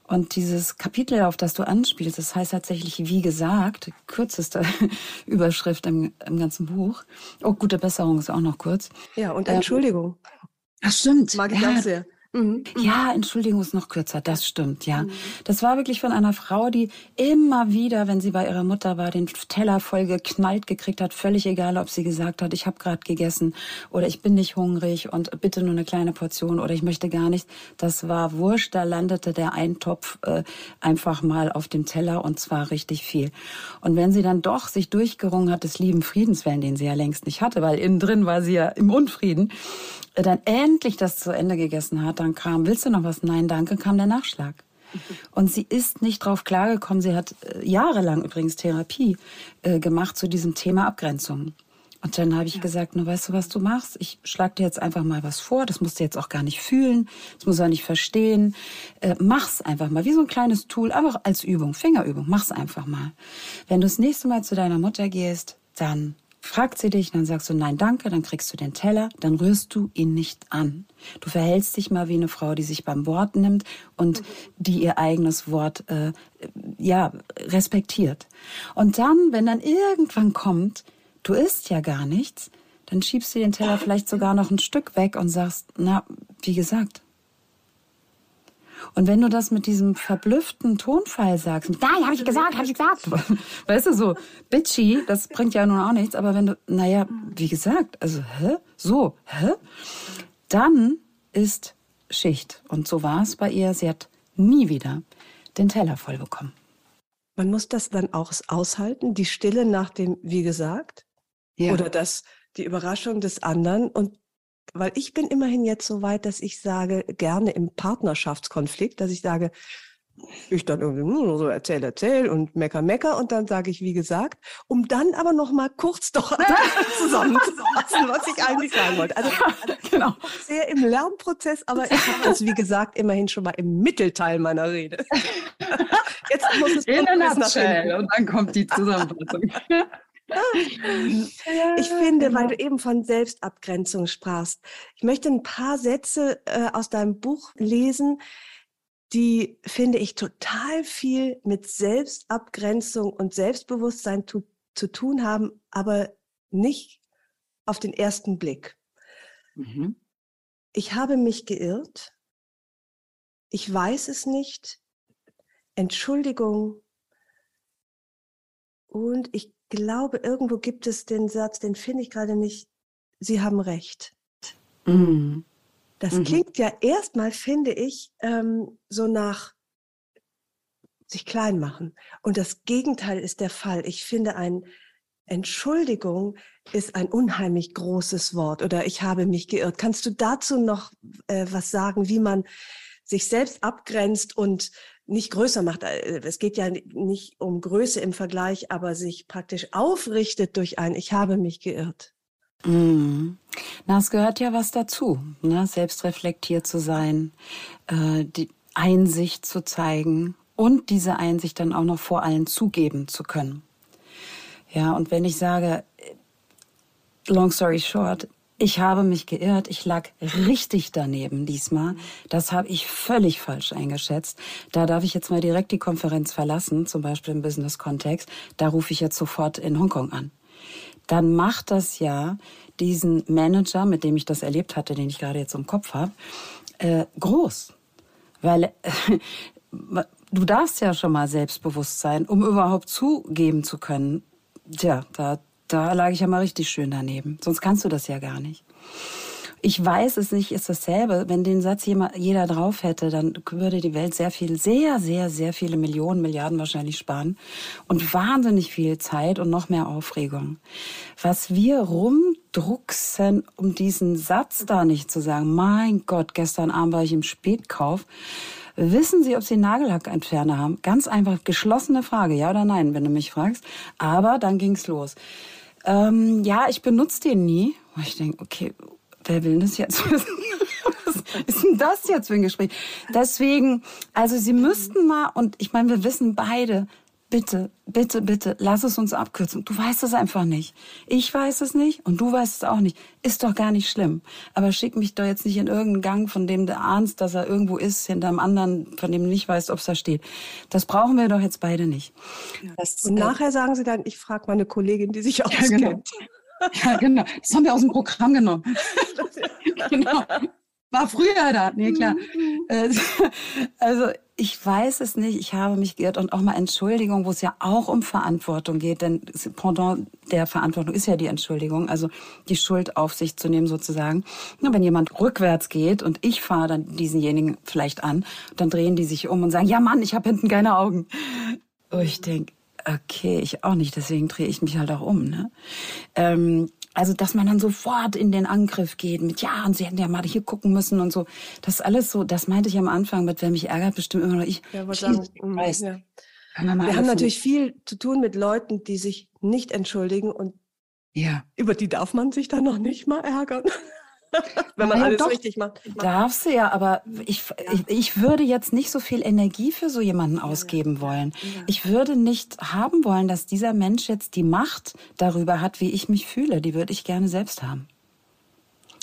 Und dieses Kapitel, auf das du anspielst, das heißt tatsächlich, wie gesagt, kürzeste Überschrift im, im ganzen Buch. Oh, gute Besserung ist auch noch kurz. Ja, und Entschuldigung. Ähm, das stimmt. Mag ich ja. auch sehr. Mhm. Ja, Entschuldigung ist noch kürzer, das stimmt, ja. Das war wirklich von einer Frau, die immer wieder, wenn sie bei ihrer Mutter war, den Teller voll geknallt gekriegt hat, völlig egal, ob sie gesagt hat, ich habe gerade gegessen oder ich bin nicht hungrig und bitte nur eine kleine Portion oder ich möchte gar nicht. Das war wurscht, da landete der Eintopf äh, einfach mal auf dem Teller und zwar richtig viel. Und wenn sie dann doch sich durchgerungen hat des lieben Friedenswellen, den sie ja längst nicht hatte, weil innen drin war sie ja im Unfrieden, dann endlich das zu Ende gegessen hat, dann kam, willst du noch was? Nein, danke, kam der Nachschlag. Und sie ist nicht drauf klargekommen. Sie hat äh, jahrelang übrigens Therapie äh, gemacht zu diesem Thema Abgrenzung. Und dann habe ich ja. gesagt, nur weißt du, was du machst? Ich schlag dir jetzt einfach mal was vor. Das musst du jetzt auch gar nicht fühlen. Das musst du auch nicht verstehen. Äh, mach's einfach mal, wie so ein kleines Tool, einfach als Übung, Fingerübung. Mach's einfach mal. Wenn du das nächste Mal zu deiner Mutter gehst, dann fragt sie dich, dann sagst du nein, danke, dann kriegst du den Teller, dann rührst du ihn nicht an. Du verhältst dich mal wie eine Frau, die sich beim Wort nimmt und die ihr eigenes Wort äh, ja respektiert. Und dann, wenn dann irgendwann kommt, du isst ja gar nichts, dann schiebst du den Teller vielleicht sogar noch ein Stück weg und sagst, na, wie gesagt, und wenn du das mit diesem verblüfften Tonfall sagst, nein, habe ich gesagt, habe ich gesagt, weißt du, so bitchy, das bringt ja nun auch nichts, aber wenn du, naja, wie gesagt, also, hä? So, hä? Dann ist Schicht. Und so war es bei ihr. Sie hat nie wieder den Teller voll bekommen. Man muss das dann auch aushalten, die Stille nach dem, wie gesagt, ja. oder das, die Überraschung des anderen und weil ich bin immerhin jetzt so weit, dass ich sage, gerne im Partnerschaftskonflikt, dass ich sage, ich dann irgendwie so erzähl, erzähl und mecker, mecker und dann sage ich, wie gesagt, um dann aber noch mal kurz doch zusammenzufassen, was ich eigentlich sagen wollte. Also, also genau. sehr im Lernprozess, aber ich habe das, wie gesagt, immerhin schon mal im Mittelteil meiner Rede. Jetzt muss es in der Nutshell und dann kommt die Zusammenfassung. ich finde, weil genau. du eben von Selbstabgrenzung sprachst, ich möchte ein paar Sätze äh, aus deinem Buch lesen, die, finde ich, total viel mit Selbstabgrenzung und Selbstbewusstsein zu, zu tun haben, aber nicht auf den ersten Blick. Mhm. Ich habe mich geirrt. Ich weiß es nicht. Entschuldigung. Und ich glaube, irgendwo gibt es den Satz, den finde ich gerade nicht, Sie haben recht. Mm. Das mhm. klingt ja erstmal, finde ich, ähm, so nach sich klein machen. Und das Gegenteil ist der Fall. Ich finde, ein Entschuldigung ist ein unheimlich großes Wort oder ich habe mich geirrt. Kannst du dazu noch äh, was sagen, wie man sich selbst abgrenzt und nicht größer macht? Äh, es geht ja nicht um Größe im Vergleich, aber sich praktisch aufrichtet durch ein Ich habe mich geirrt. Mm. Na, es gehört ja was dazu, ne? selbstreflektiert zu sein, äh, die Einsicht zu zeigen und diese Einsicht dann auch noch vor allen zugeben zu können. Ja, und wenn ich sage, long story short, ich habe mich geirrt, ich lag richtig daneben diesmal. Das habe ich völlig falsch eingeschätzt. Da darf ich jetzt mal direkt die Konferenz verlassen, zum Beispiel im Business-Kontext. Da rufe ich jetzt sofort in Hongkong an. Dann macht das ja diesen Manager, mit dem ich das erlebt hatte, den ich gerade jetzt im Kopf habe, äh, groß. Weil äh, du darfst ja schon mal selbstbewusst sein, um überhaupt zugeben zu können, Tja, da, da lag ich ja mal richtig schön daneben. Sonst kannst du das ja gar nicht. Ich weiß es nicht, ist dasselbe. Wenn den Satz jeder drauf hätte, dann würde die Welt sehr viel, sehr, sehr, sehr viele Millionen, Milliarden wahrscheinlich sparen und wahnsinnig viel Zeit und noch mehr Aufregung. Was wir rumdrucksen, um diesen Satz da nicht zu sagen, mein Gott, gestern Abend war ich im Spätkauf, Wissen Sie, ob Sie einen Nagellackentferner haben? Ganz einfach, geschlossene Frage, ja oder nein, wenn du mich fragst. Aber dann ging's los. Ähm, ja, ich benutze den nie. Und ich denke, okay, wer will das jetzt wissen? Was ist denn das jetzt für ein Gespräch? Deswegen, also Sie müssten mal, und ich meine, wir wissen beide, bitte, bitte, bitte, lass es uns abkürzen. Du weißt es einfach nicht. Ich weiß es nicht und du weißt es auch nicht. Ist doch gar nicht schlimm. Aber schick mich doch jetzt nicht in irgendeinen Gang, von dem du ahnst, dass er irgendwo ist, hinterm anderen, von dem du nicht weißt, ob es da steht. Das brauchen wir doch jetzt beide nicht. Das, und äh, nachher sagen sie dann, ich frage meine Kollegin, die sich auskennt. Ja, genau. Ja, genau. Das haben wir aus dem Programm genommen. genau. War früher da. Nee, klar. Mhm. Äh, also ich weiß es nicht, ich habe mich geirrt und auch mal Entschuldigung, wo es ja auch um Verantwortung geht, denn Pendant der Verantwortung ist ja die Entschuldigung, also die Schuld auf sich zu nehmen sozusagen. Ja, wenn jemand rückwärts geht und ich fahre dann diesenjenigen vielleicht an, dann drehen die sich um und sagen, ja Mann, ich habe hinten keine Augen. Und ich denk, okay, ich auch nicht, deswegen drehe ich mich halt auch um. Ne? Ähm, also, dass man dann sofort in den Angriff geht mit, ja, und sie hätten ja mal hier gucken müssen und so. Das ist alles so, das meinte ich am Anfang mit, wer mich ärgert, bestimmt immer noch ich. Ja, was sagen, weiß. Ja. Wir haben natürlich viel zu tun mit Leuten, die sich nicht entschuldigen und ja. über die darf man sich dann noch nicht mal ärgern. Wenn man ja, alles doch, richtig macht. Darfst du ja, aber ich, ich, ich, würde jetzt nicht so viel Energie für so jemanden ausgeben wollen. Ich würde nicht haben wollen, dass dieser Mensch jetzt die Macht darüber hat, wie ich mich fühle. Die würde ich gerne selbst haben.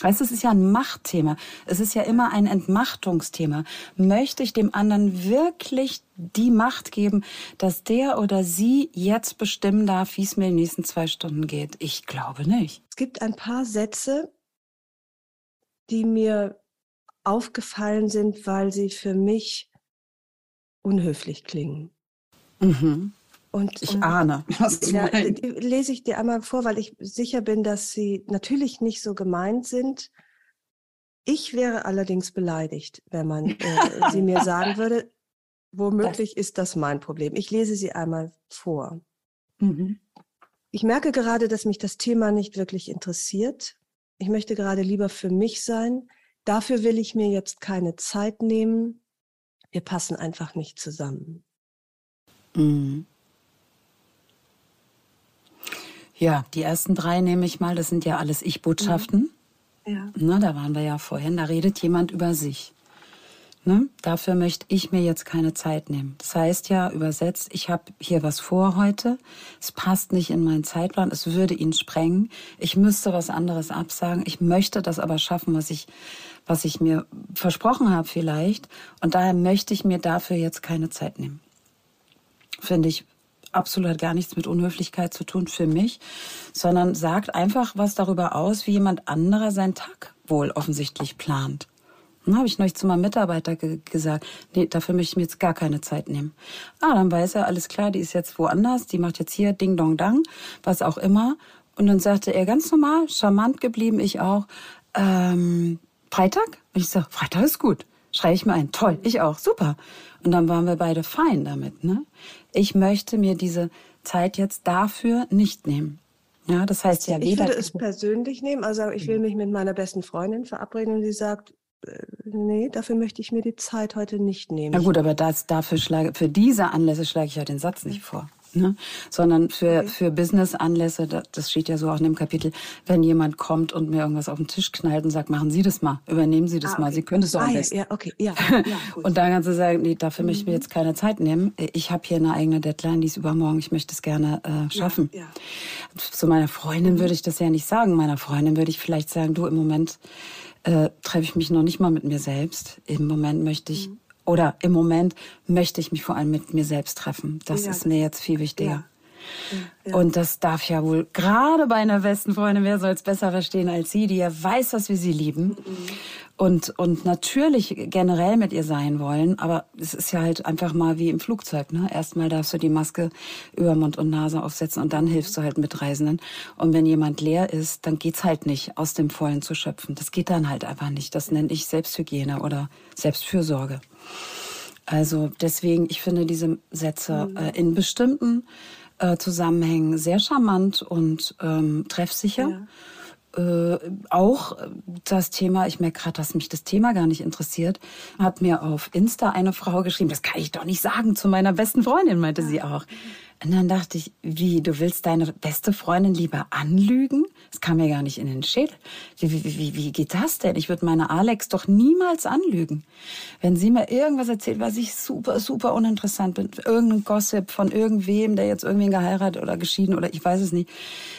Weißt du, es ist ja ein Machtthema. Es ist ja immer ein Entmachtungsthema. Möchte ich dem anderen wirklich die Macht geben, dass der oder sie jetzt bestimmen darf, wie es mir in den nächsten zwei Stunden geht? Ich glaube nicht. Es gibt ein paar Sätze, die mir aufgefallen sind, weil sie für mich unhöflich klingen. Mhm. Und, ich und, ahne, was ja, meinst. lese ich dir einmal vor, weil ich sicher bin, dass sie natürlich nicht so gemeint sind. Ich wäre allerdings beleidigt, wenn man äh, sie mir sagen würde. Womöglich das. ist das mein Problem. Ich lese sie einmal vor. Mhm. Ich merke gerade, dass mich das Thema nicht wirklich interessiert. Ich möchte gerade lieber für mich sein. Dafür will ich mir jetzt keine Zeit nehmen. Wir passen einfach nicht zusammen. Mhm. Ja, die ersten drei nehme ich mal, das sind ja alles Ich-Botschaften. Mhm. Ja. Na, da waren wir ja vorhin, da redet jemand über sich. Ne? Dafür möchte ich mir jetzt keine Zeit nehmen. Das heißt ja übersetzt, ich habe hier was vor heute. Es passt nicht in meinen Zeitplan. Es würde ihn sprengen. Ich müsste was anderes absagen. Ich möchte das aber schaffen, was ich, was ich mir versprochen habe vielleicht. Und daher möchte ich mir dafür jetzt keine Zeit nehmen. Finde ich absolut hat gar nichts mit Unhöflichkeit zu tun für mich, sondern sagt einfach was darüber aus, wie jemand anderer seinen Tag wohl offensichtlich plant. Dann habe ich neulich zu meinem Mitarbeiter ge gesagt, nee, dafür möchte ich mir jetzt gar keine Zeit nehmen. Ah, dann weiß er, alles klar, die ist jetzt woanders, die macht jetzt hier Ding Dong Dang, was auch immer. Und dann sagte er ganz normal, charmant geblieben, ich auch, ähm, Freitag? Und ich sage, Freitag ist gut. Schreibe ich mir ein. Toll, ich auch. Super. Und dann waren wir beide fein damit. Ne? Ich möchte mir diese Zeit jetzt dafür nicht nehmen. Ja, das heißt ja, ich würde es persönlich nehmen. Also ich will mich mit meiner besten Freundin verabreden und sie sagt, nee, dafür möchte ich mir die Zeit heute nicht nehmen. Na gut, aber das, dafür schlage, für diese Anlässe schlage ich ja den Satz nicht vor ne? sondern für, okay. für Business-Anlässe, das steht ja so auch in dem Kapitel, wenn jemand kommt und mir irgendwas auf den Tisch knallt und sagt, machen Sie das mal, übernehmen Sie das ah, okay. mal, Sie können es doch ah, am besten. Ja, okay, ja. ja und dann kannst du sagen, nee, dafür mhm. möchte ich mir mhm. jetzt keine Zeit nehmen. Ich habe hier eine eigene Deadline, die ist übermorgen, ich möchte es gerne äh, schaffen. Ja, ja. Zu meiner Freundin mhm. würde ich das ja nicht sagen. Meiner Freundin würde ich vielleicht sagen, du, im Moment äh, treffe ich mich noch nicht mal mit mir selbst. Im Moment möchte ich mhm oder im Moment möchte ich mich vor allem mit mir selbst treffen. Das ja. ist mir jetzt viel wichtiger. Ja. Ja. Und das darf ja wohl gerade bei einer besten Freundin, wer soll es besser verstehen als sie, die ja weiß, dass wir sie lieben. Mhm und, und natürlich generell mit ihr sein wollen, aber es ist ja halt einfach mal wie im Flugzeug, ne? Erstmal darfst du die Maske über Mund und Nase aufsetzen und dann hilfst du halt Mitreisenden. Und wenn jemand leer ist, dann geht's halt nicht, aus dem Vollen zu schöpfen. Das geht dann halt einfach nicht. Das nenne ich Selbsthygiene oder Selbstfürsorge. Also deswegen, ich finde diese Sätze mhm. äh, in bestimmten äh, Zusammenhängen sehr charmant und ähm, treffsicher. Ja äh, auch das Thema, ich merke gerade, dass mich das Thema gar nicht interessiert, hat mir auf Insta eine Frau geschrieben, das kann ich doch nicht sagen zu meiner besten Freundin, meinte sie auch. Und dann dachte ich, wie, du willst deine beste Freundin lieber anlügen? Das kam mir gar nicht in den Schädel. Wie, wie, wie, wie geht das denn? Ich würde meine Alex doch niemals anlügen. Wenn sie mir irgendwas erzählt, was ich super, super uninteressant bin, irgendein Gossip von irgendwem, der jetzt irgendwen geheiratet oder geschieden oder ich weiß es nicht,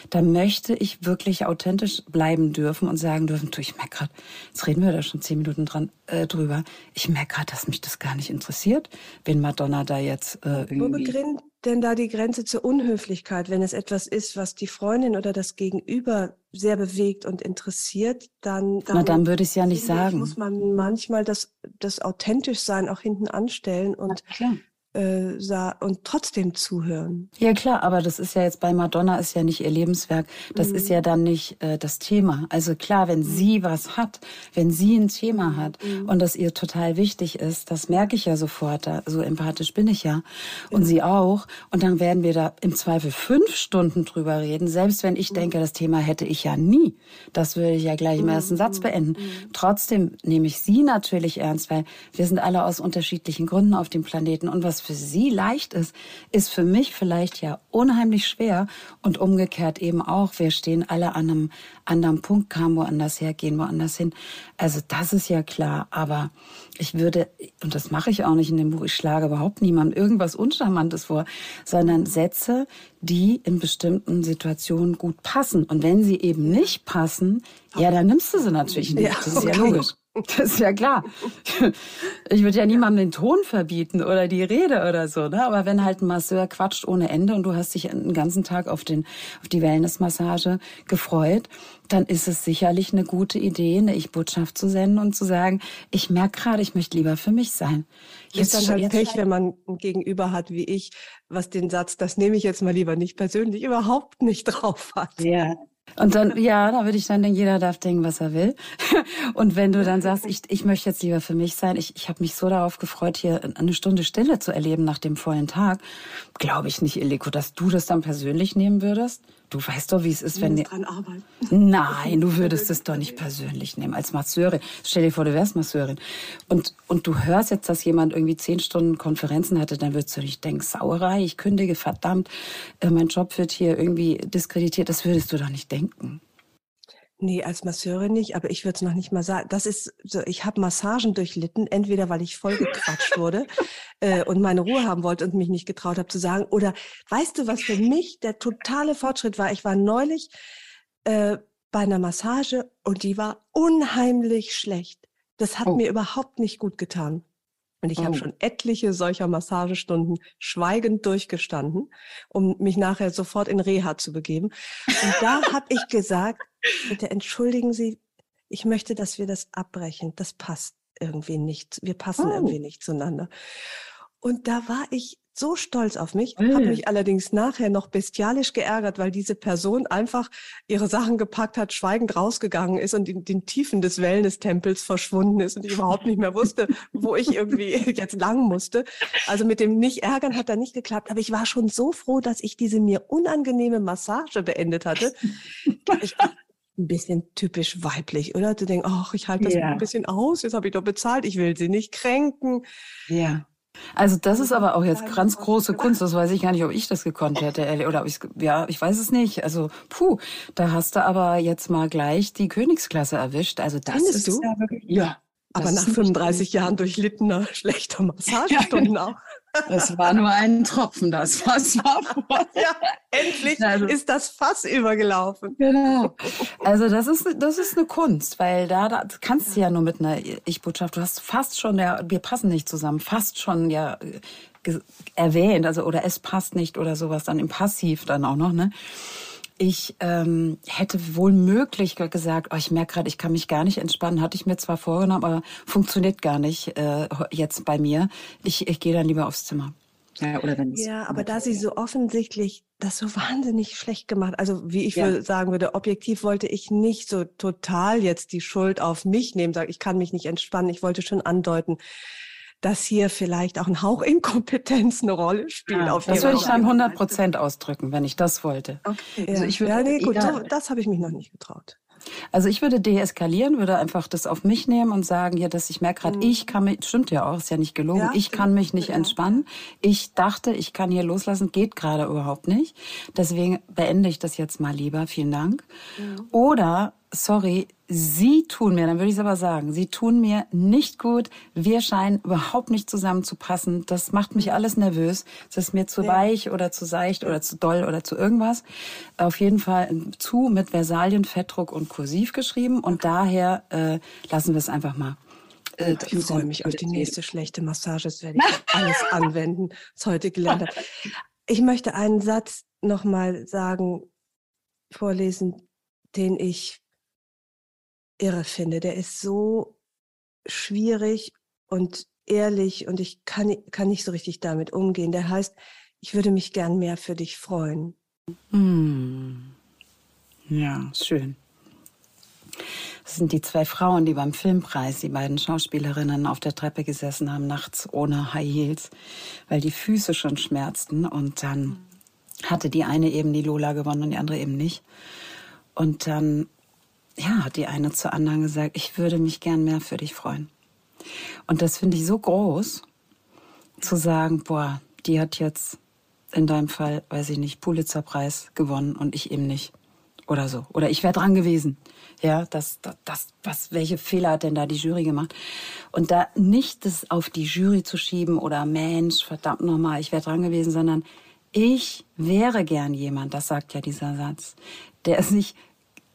dann möchte ich wirklich authentisch bleiben dürfen und sagen dürfen, du, ich merke gerade, jetzt reden wir da schon zehn Minuten dran äh, drüber, ich merke gerade, dass mich das gar nicht interessiert, wenn Madonna da jetzt äh, irgendwie denn da die Grenze zur Unhöflichkeit, wenn es etwas ist, was die Freundin oder das Gegenüber sehr bewegt und interessiert, dann, dann, Na, dann würde ich es ja nicht sagen. Muss man manchmal das, das authentisch sein auch hinten anstellen und äh, und trotzdem zuhören. Ja klar, aber das ist ja jetzt bei Madonna ist ja nicht ihr Lebenswerk. Das mhm. ist ja dann nicht äh, das Thema. Also klar, wenn mhm. sie was hat, wenn sie ein Thema hat mhm. und das ihr total wichtig ist, das merke ich ja sofort. Da, so empathisch bin ich ja und sie auch. Und dann werden wir da im Zweifel fünf Stunden drüber reden, selbst wenn ich mhm. denke, das Thema hätte ich ja nie. Das würde ich ja gleich im ersten Satz mhm. beenden. Mhm. Trotzdem nehme ich sie natürlich ernst, weil wir sind alle aus unterschiedlichen Gründen auf dem Planeten und was für sie leicht ist, ist für mich vielleicht ja unheimlich schwer und umgekehrt eben auch. Wir stehen alle an einem anderen Punkt, kamen woanders her, gehen woanders hin. Also das ist ja klar, aber ich würde, und das mache ich auch nicht in dem Buch, ich schlage überhaupt niemandem irgendwas Uncharmantes vor, sondern Sätze, die in bestimmten Situationen gut passen. Und wenn sie eben nicht passen, ja, dann nimmst du sie natürlich nicht. Ja, das ist ja logisch. Das ist ja klar. Ich würde ja niemandem den Ton verbieten oder die Rede oder so, ne? Aber wenn halt ein Masseur quatscht ohne Ende und du hast dich den ganzen Tag auf den, auf die Wellnessmassage gefreut, dann ist es sicherlich eine gute Idee, eine Ich-Botschaft zu senden und zu sagen, ich merke gerade, ich möchte lieber für mich sein. Jetzt ist dann halt Pech, wenn man ein Gegenüber hat wie ich, was den Satz, das nehme ich jetzt mal lieber nicht persönlich, überhaupt nicht drauf hat. Ja, und dann, ja, da würde ich dann denken, jeder darf denken, was er will. Und wenn du dann sagst, ich, ich möchte jetzt lieber für mich sein, ich, ich habe mich so darauf gefreut, hier eine Stunde Stille zu erleben nach dem vollen Tag, glaube ich nicht, Illiko, dass du das dann persönlich nehmen würdest. Du weißt doch, wie es ist, wenn... Dran arbeiten. Nein, du würdest es doch nicht persönlich nehmen als Masseurin. Stell dir vor, du wärst Masseurin. Und, und du hörst jetzt, dass jemand irgendwie zehn Stunden Konferenzen hatte, dann würdest du nicht denken, Sauerei, ich kündige, verdammt, äh, mein Job wird hier irgendwie diskreditiert. Das würdest du doch nicht denken. Nee, als Masseurin nicht, aber ich würde es noch nicht mal sagen. Das ist so, ich habe Massagen durchlitten, entweder weil ich voll gequatscht wurde äh, und meine Ruhe haben wollte und mich nicht getraut habe zu sagen. Oder weißt du, was für mich der totale Fortschritt war? Ich war neulich äh, bei einer Massage und die war unheimlich schlecht. Das hat oh. mir überhaupt nicht gut getan. Und ich oh. habe schon etliche solcher Massagestunden schweigend durchgestanden, um mich nachher sofort in Reha zu begeben. Und da habe ich gesagt, bitte entschuldigen Sie, ich möchte, dass wir das abbrechen. Das passt irgendwie nicht. Wir passen oh. irgendwie nicht zueinander. Und da war ich so stolz auf mich, habe mich allerdings nachher noch bestialisch geärgert, weil diese Person einfach ihre Sachen gepackt hat, schweigend rausgegangen ist und in den Tiefen des Wellness-Tempels verschwunden ist und ich überhaupt nicht mehr wusste, wo ich irgendwie jetzt lang musste. Also mit dem Nicht-Ärgern hat da nicht geklappt, aber ich war schon so froh, dass ich diese mir unangenehme Massage beendet hatte. Ich, ein bisschen typisch weiblich, oder? Du denkst, ach, ich halte das ja. ein bisschen aus, jetzt habe ich doch bezahlt, ich will sie nicht kränken. Ja. Also das ist aber auch jetzt ganz große Kunst. Das weiß ich gar nicht, ob ich das gekonnt hätte, oder ob ich ja, ich weiß es nicht. Also puh, da hast du aber jetzt mal gleich die Königsklasse erwischt. Also das Findest ist du? ja wirklich. Ja. Aber nach 35 Jahren durchlittener schlechter Massagestunden ja. auch. Es war nur ein Tropfen, das Fass war Ja, endlich also, ist das Fass übergelaufen. Genau. Also das ist, das ist eine Kunst, weil da, da kannst du ja nur mit einer Ich-Botschaft, du hast fast schon, ja, wir passen nicht zusammen, fast schon ja erwähnt, also oder es passt nicht oder sowas, dann im Passiv dann auch noch, ne? Ich ähm, hätte wohl möglich gesagt, oh, ich merke gerade, ich kann mich gar nicht entspannen. Hatte ich mir zwar vorgenommen, aber funktioniert gar nicht äh, jetzt bei mir. Ich, ich gehe dann lieber aufs Zimmer. Ja, oder wenn ja aber da sie so offensichtlich das so wahnsinnig schlecht gemacht, also wie ich ja. sagen würde, objektiv wollte ich nicht so total jetzt die Schuld auf mich nehmen, sagen, ich kann mich nicht entspannen. Ich wollte schon andeuten, dass hier vielleicht auch ein Hauch Inkompetenz eine Rolle spielt. Ja, auf das würde ich dann 100 Prozent ausdrücken, wenn ich das wollte. Okay. Also ich würde, ja, nee, gut, so, das habe ich mich noch nicht getraut. Also ich würde deeskalieren, würde einfach das auf mich nehmen und sagen, ja, dass ich merke gerade, mhm. ich kann mich, stimmt ja auch, ist ja nicht gelogen, ja, ich kann mich nicht ja. entspannen. Ich dachte, ich kann hier loslassen, geht gerade überhaupt nicht. Deswegen beende ich das jetzt mal lieber, vielen Dank. Mhm. Oder sorry, Sie tun mir, dann würde ich es aber sagen, Sie tun mir nicht gut. Wir scheinen überhaupt nicht zusammenzupassen. Das macht mich alles nervös. Es ist mir zu ja. weich oder zu seicht oder zu doll oder zu irgendwas. Auf jeden Fall zu mit Versalien, Fettdruck und Kursiv geschrieben. Und daher äh, lassen wir es einfach mal. Äh, ich freue mich auf die nächste schlechte Massage. Das werde ich alles anwenden, was heute gelernt habe. Ich möchte einen Satz nochmal sagen, vorlesen, den ich irre finde. Der ist so schwierig und ehrlich und ich kann, kann nicht so richtig damit umgehen. Der heißt, ich würde mich gern mehr für dich freuen. Hm. Ja, schön. Das sind die zwei Frauen, die beim Filmpreis, die beiden Schauspielerinnen, auf der Treppe gesessen haben, nachts ohne High Heels, weil die Füße schon schmerzten. Und dann hatte die eine eben die Lola gewonnen und die andere eben nicht. Und dann ja, hat die eine zur anderen gesagt, ich würde mich gern mehr für dich freuen. Und das finde ich so groß, zu sagen, boah, die hat jetzt in deinem Fall, weiß ich nicht, Pulitzerpreis gewonnen und ich eben nicht. Oder so. Oder ich wäre dran gewesen. Ja, das, das, das, was, welche Fehler hat denn da die Jury gemacht? Und da nicht das auf die Jury zu schieben oder Mensch, verdammt nochmal, ich wäre dran gewesen, sondern ich wäre gern jemand, das sagt ja dieser Satz, der sich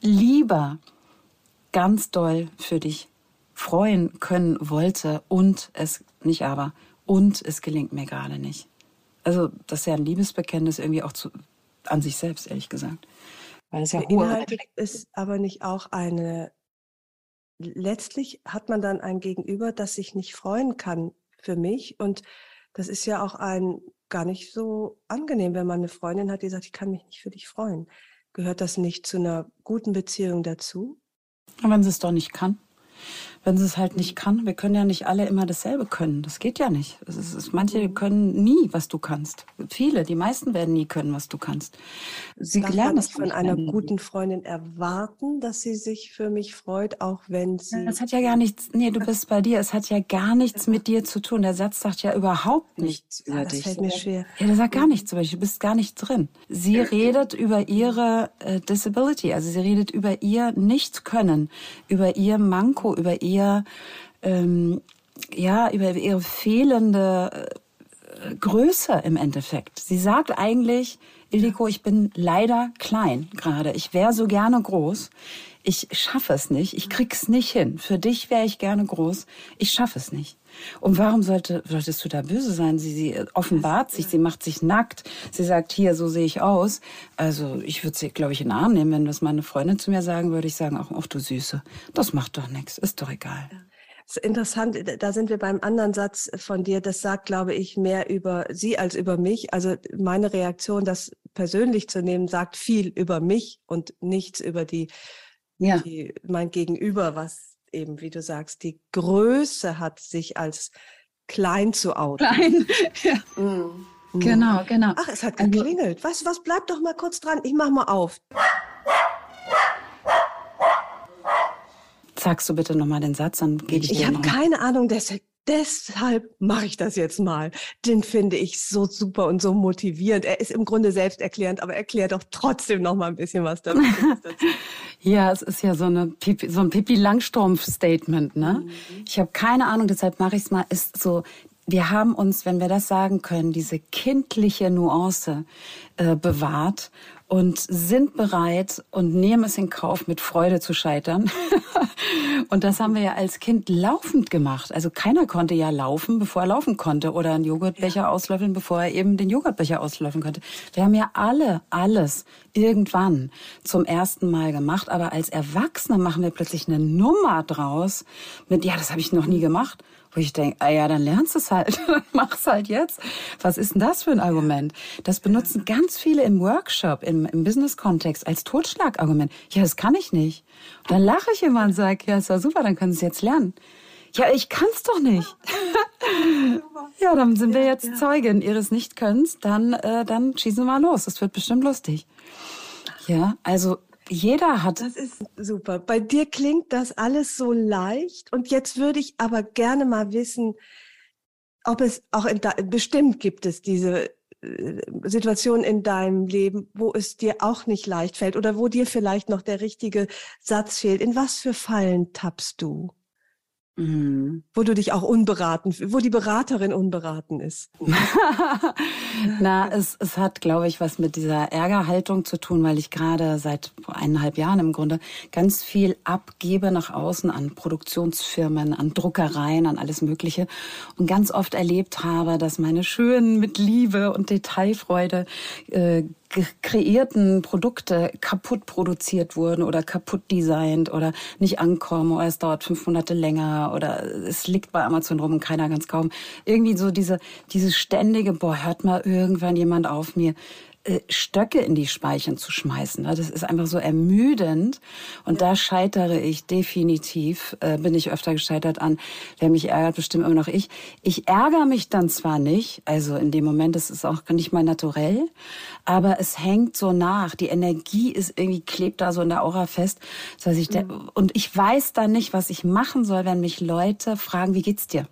lieber ganz doll für dich freuen können wollte und es nicht aber und es gelingt mir gerade nicht. Also das ist ja ein Liebesbekenntnis irgendwie auch zu, an sich selbst, ehrlich gesagt. Weil es ja Beinhaltet ist aber nicht auch eine, letztlich hat man dann ein Gegenüber, das sich nicht freuen kann für mich und das ist ja auch ein gar nicht so angenehm, wenn man eine Freundin hat, die sagt, ich kann mich nicht für dich freuen. Gehört das nicht zu einer guten Beziehung dazu? Wenn sie es doch nicht kann wenn sie es halt nicht kann. Wir können ja nicht alle immer dasselbe können. Das geht ja nicht. Es ist, manche können nie, was du kannst. Viele, die meisten werden nie können, was du kannst. Sie Darf lernen das von einer guten Freundin erwarten, dass sie sich für mich freut, auch wenn sie. Das hat ja gar nichts. Nee, du bist bei dir. Es hat ja gar nichts mit dir zu tun. Der Satz sagt ja überhaupt nichts über ja, das dich. Fällt mir schwer. Ja, der sagt gar nichts über dich. Du bist gar nicht drin. Sie redet über ihre äh, Disability. Also sie redet über ihr Nichtkönnen, über ihr Manko, über ihr ihr, ähm, ja, über ihre fehlende äh, Größe im Endeffekt. Sie sagt eigentlich, Iliko, ich bin leider klein gerade. Ich wäre so gerne groß. Ich schaffe es nicht. Ich krieg's nicht hin. Für dich wäre ich gerne groß. Ich schaffe es nicht. Und warum sollte, solltest du da böse sein? Sie, sie offenbart sich, sie macht sich nackt. Sie sagt, hier, so sehe ich aus. Also ich würde sie, glaube ich, in den Arm nehmen. Wenn das meine Freundin zu mir sagen würde, ich sagen, ach, ach du Süße, das macht doch nichts, ist doch egal. interessant, da sind wir beim anderen Satz von dir. Das sagt, glaube ich, mehr über sie als über mich. Also meine Reaktion, das persönlich zu nehmen, sagt viel über mich und nichts über die, ja. die mein Gegenüber, was eben, wie du sagst, die Größe hat, sich als klein zu outen. Klein, ja. Mm. Genau, genau. Ach, es hat also geklingelt. Weißt du was, bleib doch mal kurz dran. Ich mach mal auf. Sagst du bitte nochmal den Satz, dann gebe ich dir Ich habe keine Ahnung, deshalb, deshalb mache ich das jetzt mal. Den finde ich so super und so motivierend. Er ist im Grunde selbsterklärend, aber erklärt doch trotzdem noch mal ein bisschen was dazu. ja, es ist ja so, eine Pipi, so ein Pippi Langstrumpf-Statement. Ne? Mhm. Ich habe keine Ahnung, deshalb mache ich es mal. Ist so wir haben uns, wenn wir das sagen können, diese kindliche Nuance äh, bewahrt und sind bereit und nehmen es in Kauf, mit Freude zu scheitern. und das haben wir ja als Kind laufend gemacht. Also keiner konnte ja laufen, bevor er laufen konnte oder einen Joghurtbecher ja. auslöffeln, bevor er eben den Joghurtbecher auslöffeln konnte. Wir haben ja alle alles irgendwann zum ersten Mal gemacht, aber als Erwachsene machen wir plötzlich eine Nummer draus mit, ja, das habe ich noch nie gemacht. Wo ich denke, ah ja, dann lernst du es halt, mach's halt jetzt. Was ist denn das für ein Argument? Das benutzen ganz viele im Workshop, im, im Business-Kontext als Totschlagargument. Ja, das kann ich nicht. Und dann lache ich immer und sage, ja, ist ja super, dann können Sie es jetzt lernen. Ja, ich kann's doch nicht. ja, dann sind wir jetzt Zeugen Ihres Nichtkönns. Dann, äh, dann schießen wir mal los. Das wird bestimmt lustig. Ja, also jeder hat. Das ist super. Bei dir klingt das alles so leicht. Und jetzt würde ich aber gerne mal wissen, ob es auch in bestimmt gibt es diese äh, Situation in deinem Leben, wo es dir auch nicht leicht fällt oder wo dir vielleicht noch der richtige Satz fehlt. In was für Fallen tappst du? Mhm. Wo du dich auch unberaten, wo die Beraterin unberaten ist. Na, es, es hat, glaube ich, was mit dieser Ärgerhaltung zu tun, weil ich gerade seit eineinhalb Jahren im Grunde ganz viel abgebe nach außen an Produktionsfirmen, an Druckereien, an alles Mögliche und ganz oft erlebt habe, dass meine schönen mit Liebe und Detailfreude äh, kreierten Produkte kaputt produziert wurden oder kaputt designt oder nicht ankommen oder es dauert fünf Monate länger oder es liegt bei Amazon rum und keiner ganz kaum. Irgendwie so diese, diese ständige, boah, hört mal irgendwann jemand auf mir Stöcke in die Speichen zu schmeißen. Das ist einfach so ermüdend. Und da scheitere ich definitiv, äh, bin ich öfter gescheitert an. Wer mich ärgert, bestimmt immer noch ich. Ich ärgere mich dann zwar nicht, also in dem Moment, das ist auch nicht mal naturell, aber es hängt so nach. Die Energie ist irgendwie, klebt da so in der Aura fest. Das heißt, ich mhm. Und ich weiß dann nicht, was ich machen soll, wenn mich Leute fragen, wie geht's dir?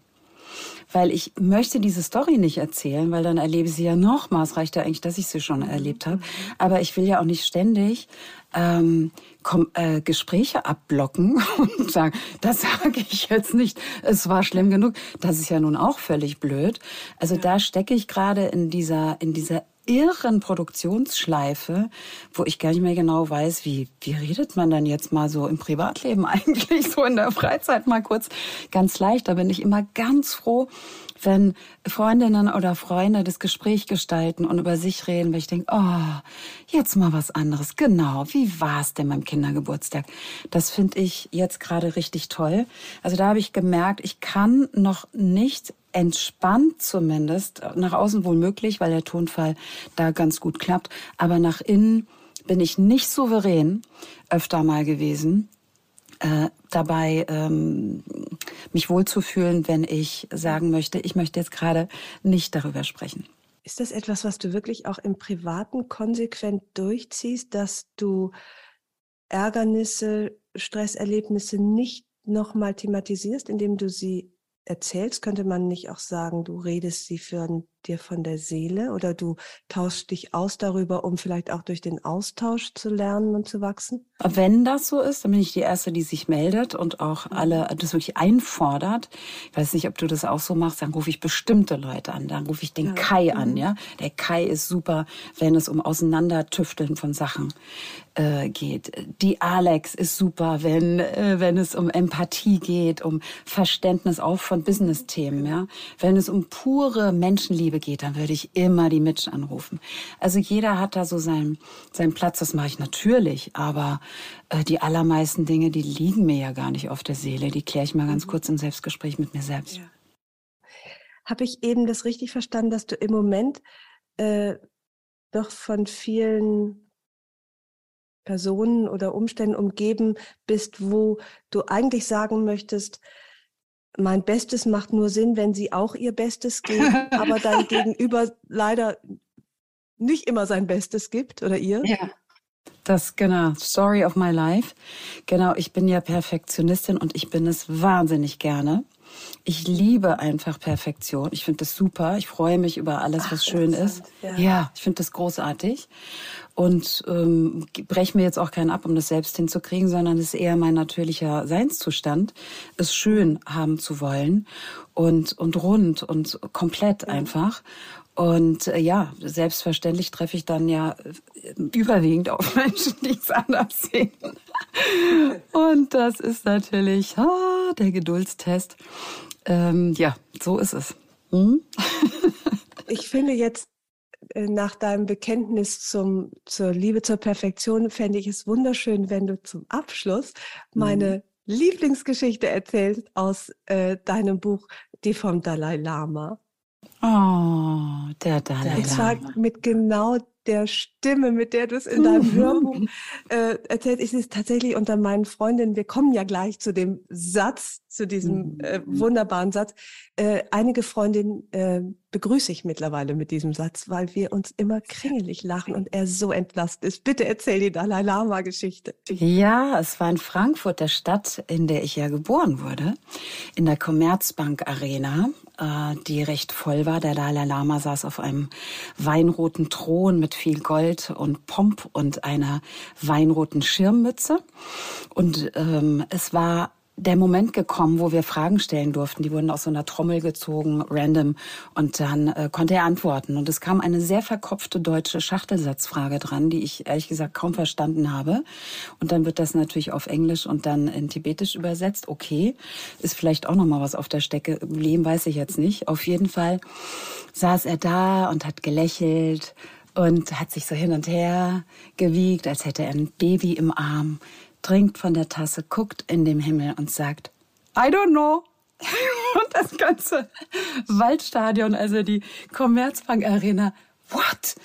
Weil ich möchte diese Story nicht erzählen, weil dann erlebe ich sie ja nochmal. Es reicht ja eigentlich, dass ich sie schon erlebt habe. Aber ich will ja auch nicht ständig ähm, Kom äh, Gespräche abblocken und sagen, das sage ich jetzt nicht, es war schlimm genug. Das ist ja nun auch völlig blöd. Also ja. da stecke ich gerade in dieser, in dieser irren Produktionsschleife, wo ich gar nicht mehr genau weiß, wie, wie redet man dann jetzt mal so im Privatleben eigentlich, so in der Freizeit mal kurz ganz leicht. Da bin ich immer ganz froh, wenn Freundinnen oder Freunde das Gespräch gestalten und über sich reden, weil ich denke, oh, jetzt mal was anderes. Genau, wie war es denn beim Kindergeburtstag? Das finde ich jetzt gerade richtig toll. Also da habe ich gemerkt, ich kann noch nicht entspannt zumindest, nach außen wohl möglich, weil der Tonfall da ganz gut klappt, aber nach innen bin ich nicht souverän öfter mal gewesen. Äh, dabei ähm, mich wohlzufühlen, wenn ich sagen möchte, ich möchte jetzt gerade nicht darüber sprechen. Ist das etwas, was du wirklich auch im Privaten konsequent durchziehst, dass du Ärgernisse, Stresserlebnisse nicht nochmal thematisierst, indem du sie erzählst, könnte man nicht auch sagen, du redest sie für dir von der Seele oder du tauschst dich aus darüber, um vielleicht auch durch den Austausch zu lernen und zu wachsen? Wenn das so ist, dann bin ich die Erste, die sich meldet und auch mhm. alle das wirklich einfordert. Ich weiß nicht, ob du das auch so machst, dann rufe ich bestimmte Leute an. Dann rufe ich den ja. Kai an, mhm. ja. Der Kai ist super, wenn es um Auseinandertüfteln von Sachen äh, geht. Die Alex ist super, wenn, äh, wenn es um Empathie geht, um Verständnis auch von Business-Themen, ja. Wenn es um pure Menschenliebe Liebe geht, dann würde ich immer die Mitch anrufen. Also jeder hat da so seinen, seinen Platz, das mache ich natürlich, aber äh, die allermeisten Dinge, die liegen mir ja gar nicht auf der Seele, die kläre ich mal ganz mhm. kurz im Selbstgespräch mit mir selbst. Ja. Habe ich eben das richtig verstanden, dass du im Moment äh, doch von vielen Personen oder Umständen umgeben bist, wo du eigentlich sagen möchtest, mein Bestes macht nur Sinn, wenn sie auch ihr Bestes geben, aber dein Gegenüber leider nicht immer sein Bestes gibt oder ihr? Ja. Das, genau, Story of my life. Genau, ich bin ja Perfektionistin und ich bin es wahnsinnig gerne. Ich liebe einfach Perfektion. Ich finde das super. Ich freue mich über alles, Ach, was schön ist. Ja, ja ich finde das großartig. Und ähm, breche mir jetzt auch keinen ab, um das selbst hinzukriegen, sondern es ist eher mein natürlicher Seinszustand, es schön haben zu wollen und, und rund und komplett ja. einfach. Und äh, ja, selbstverständlich treffe ich dann ja äh, überwiegend auf Menschen, die es anders sehen. Und das ist natürlich ah, der Geduldstest. Ähm, ja, so ist es. Hm? Ich finde jetzt äh, nach deinem Bekenntnis zum, zur Liebe zur Perfektion, fände ich es wunderschön, wenn du zum Abschluss meine mhm. Lieblingsgeschichte erzählst aus äh, deinem Buch Die vom Dalai Lama. Oh, der Dalai Lama. Und zwar mit genau der Stimme, mit der du es in deinem Hörbuch äh, erzählst. Ich es tatsächlich unter meinen Freundinnen. Wir kommen ja gleich zu dem Satz, zu diesem äh, mhm. wunderbaren Satz. Äh, einige Freundinnen äh, begrüße ich mittlerweile mit diesem Satz, weil wir uns immer kringelig lachen und er so entlastet ist. Bitte erzähl die Dalai Lama-Geschichte. Ja, es war in Frankfurt, der Stadt, in der ich ja geboren wurde, in der Commerzbank Arena die recht voll war. Der Dalai Lama saß auf einem weinroten Thron mit viel Gold und Pomp und einer weinroten Schirmmütze. Und ähm, es war der Moment gekommen, wo wir Fragen stellen durften. Die wurden aus so einer Trommel gezogen, random. Und dann äh, konnte er antworten. Und es kam eine sehr verkopfte deutsche Schachtelsatzfrage dran, die ich ehrlich gesagt kaum verstanden habe. Und dann wird das natürlich auf Englisch und dann in Tibetisch übersetzt. Okay, ist vielleicht auch noch mal was auf der Stecke geblieben, weiß ich jetzt nicht. Auf jeden Fall saß er da und hat gelächelt und hat sich so hin und her gewiegt, als hätte er ein Baby im Arm trinkt von der Tasse, guckt in den Himmel und sagt, I don't know. und das ganze Waldstadion, also die Commerzbank Arena, what?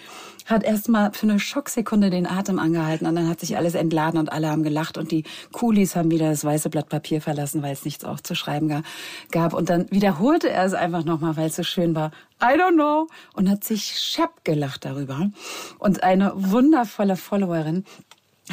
Hat erstmal für eine Schocksekunde den Atem angehalten und dann hat sich alles entladen und alle haben gelacht und die Coolies haben wieder das weiße Blatt Papier verlassen, weil es nichts aufzuschreiben gab. Und dann wiederholte er es einfach nochmal, weil es so schön war. I don't know. Und hat sich schepp gelacht darüber. Und eine wundervolle Followerin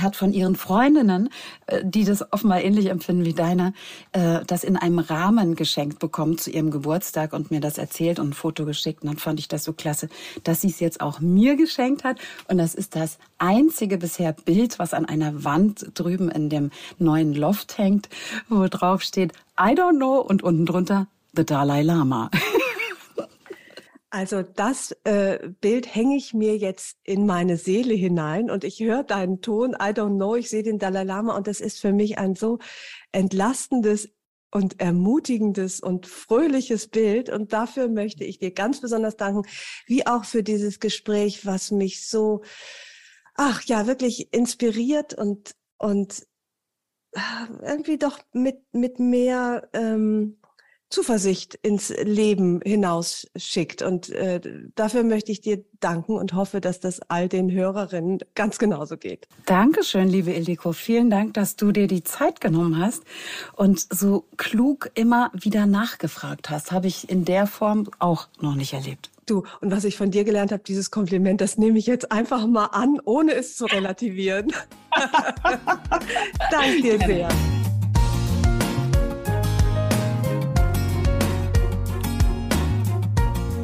hat von ihren Freundinnen, äh, die das offenbar ähnlich empfinden wie deine, äh, das in einem Rahmen geschenkt bekommen zu ihrem Geburtstag und mir das erzählt und ein Foto geschickt. Und dann fand ich das so klasse, dass sie es jetzt auch mir geschenkt hat. Und das ist das einzige bisher Bild, was an einer Wand drüben in dem neuen Loft hängt, wo drauf steht, I don't know und unten drunter The Dalai Lama. Also das äh, Bild hänge ich mir jetzt in meine Seele hinein und ich höre deinen Ton, I don't know, ich sehe den Dalai Lama und das ist für mich ein so entlastendes und ermutigendes und fröhliches Bild. Und dafür möchte ich dir ganz besonders danken, wie auch für dieses Gespräch, was mich so, ach ja, wirklich inspiriert und und ah, irgendwie doch mit mit mehr ähm, Zuversicht ins Leben hinausschickt. Und äh, dafür möchte ich dir danken und hoffe, dass das all den Hörerinnen ganz genauso geht. Dankeschön, liebe Ildiko. Vielen Dank, dass du dir die Zeit genommen hast und so klug immer wieder nachgefragt hast. Habe ich in der Form auch noch nicht erlebt. Du, und was ich von dir gelernt habe, dieses Kompliment, das nehme ich jetzt einfach mal an, ohne es zu relativieren. Danke dir sehr.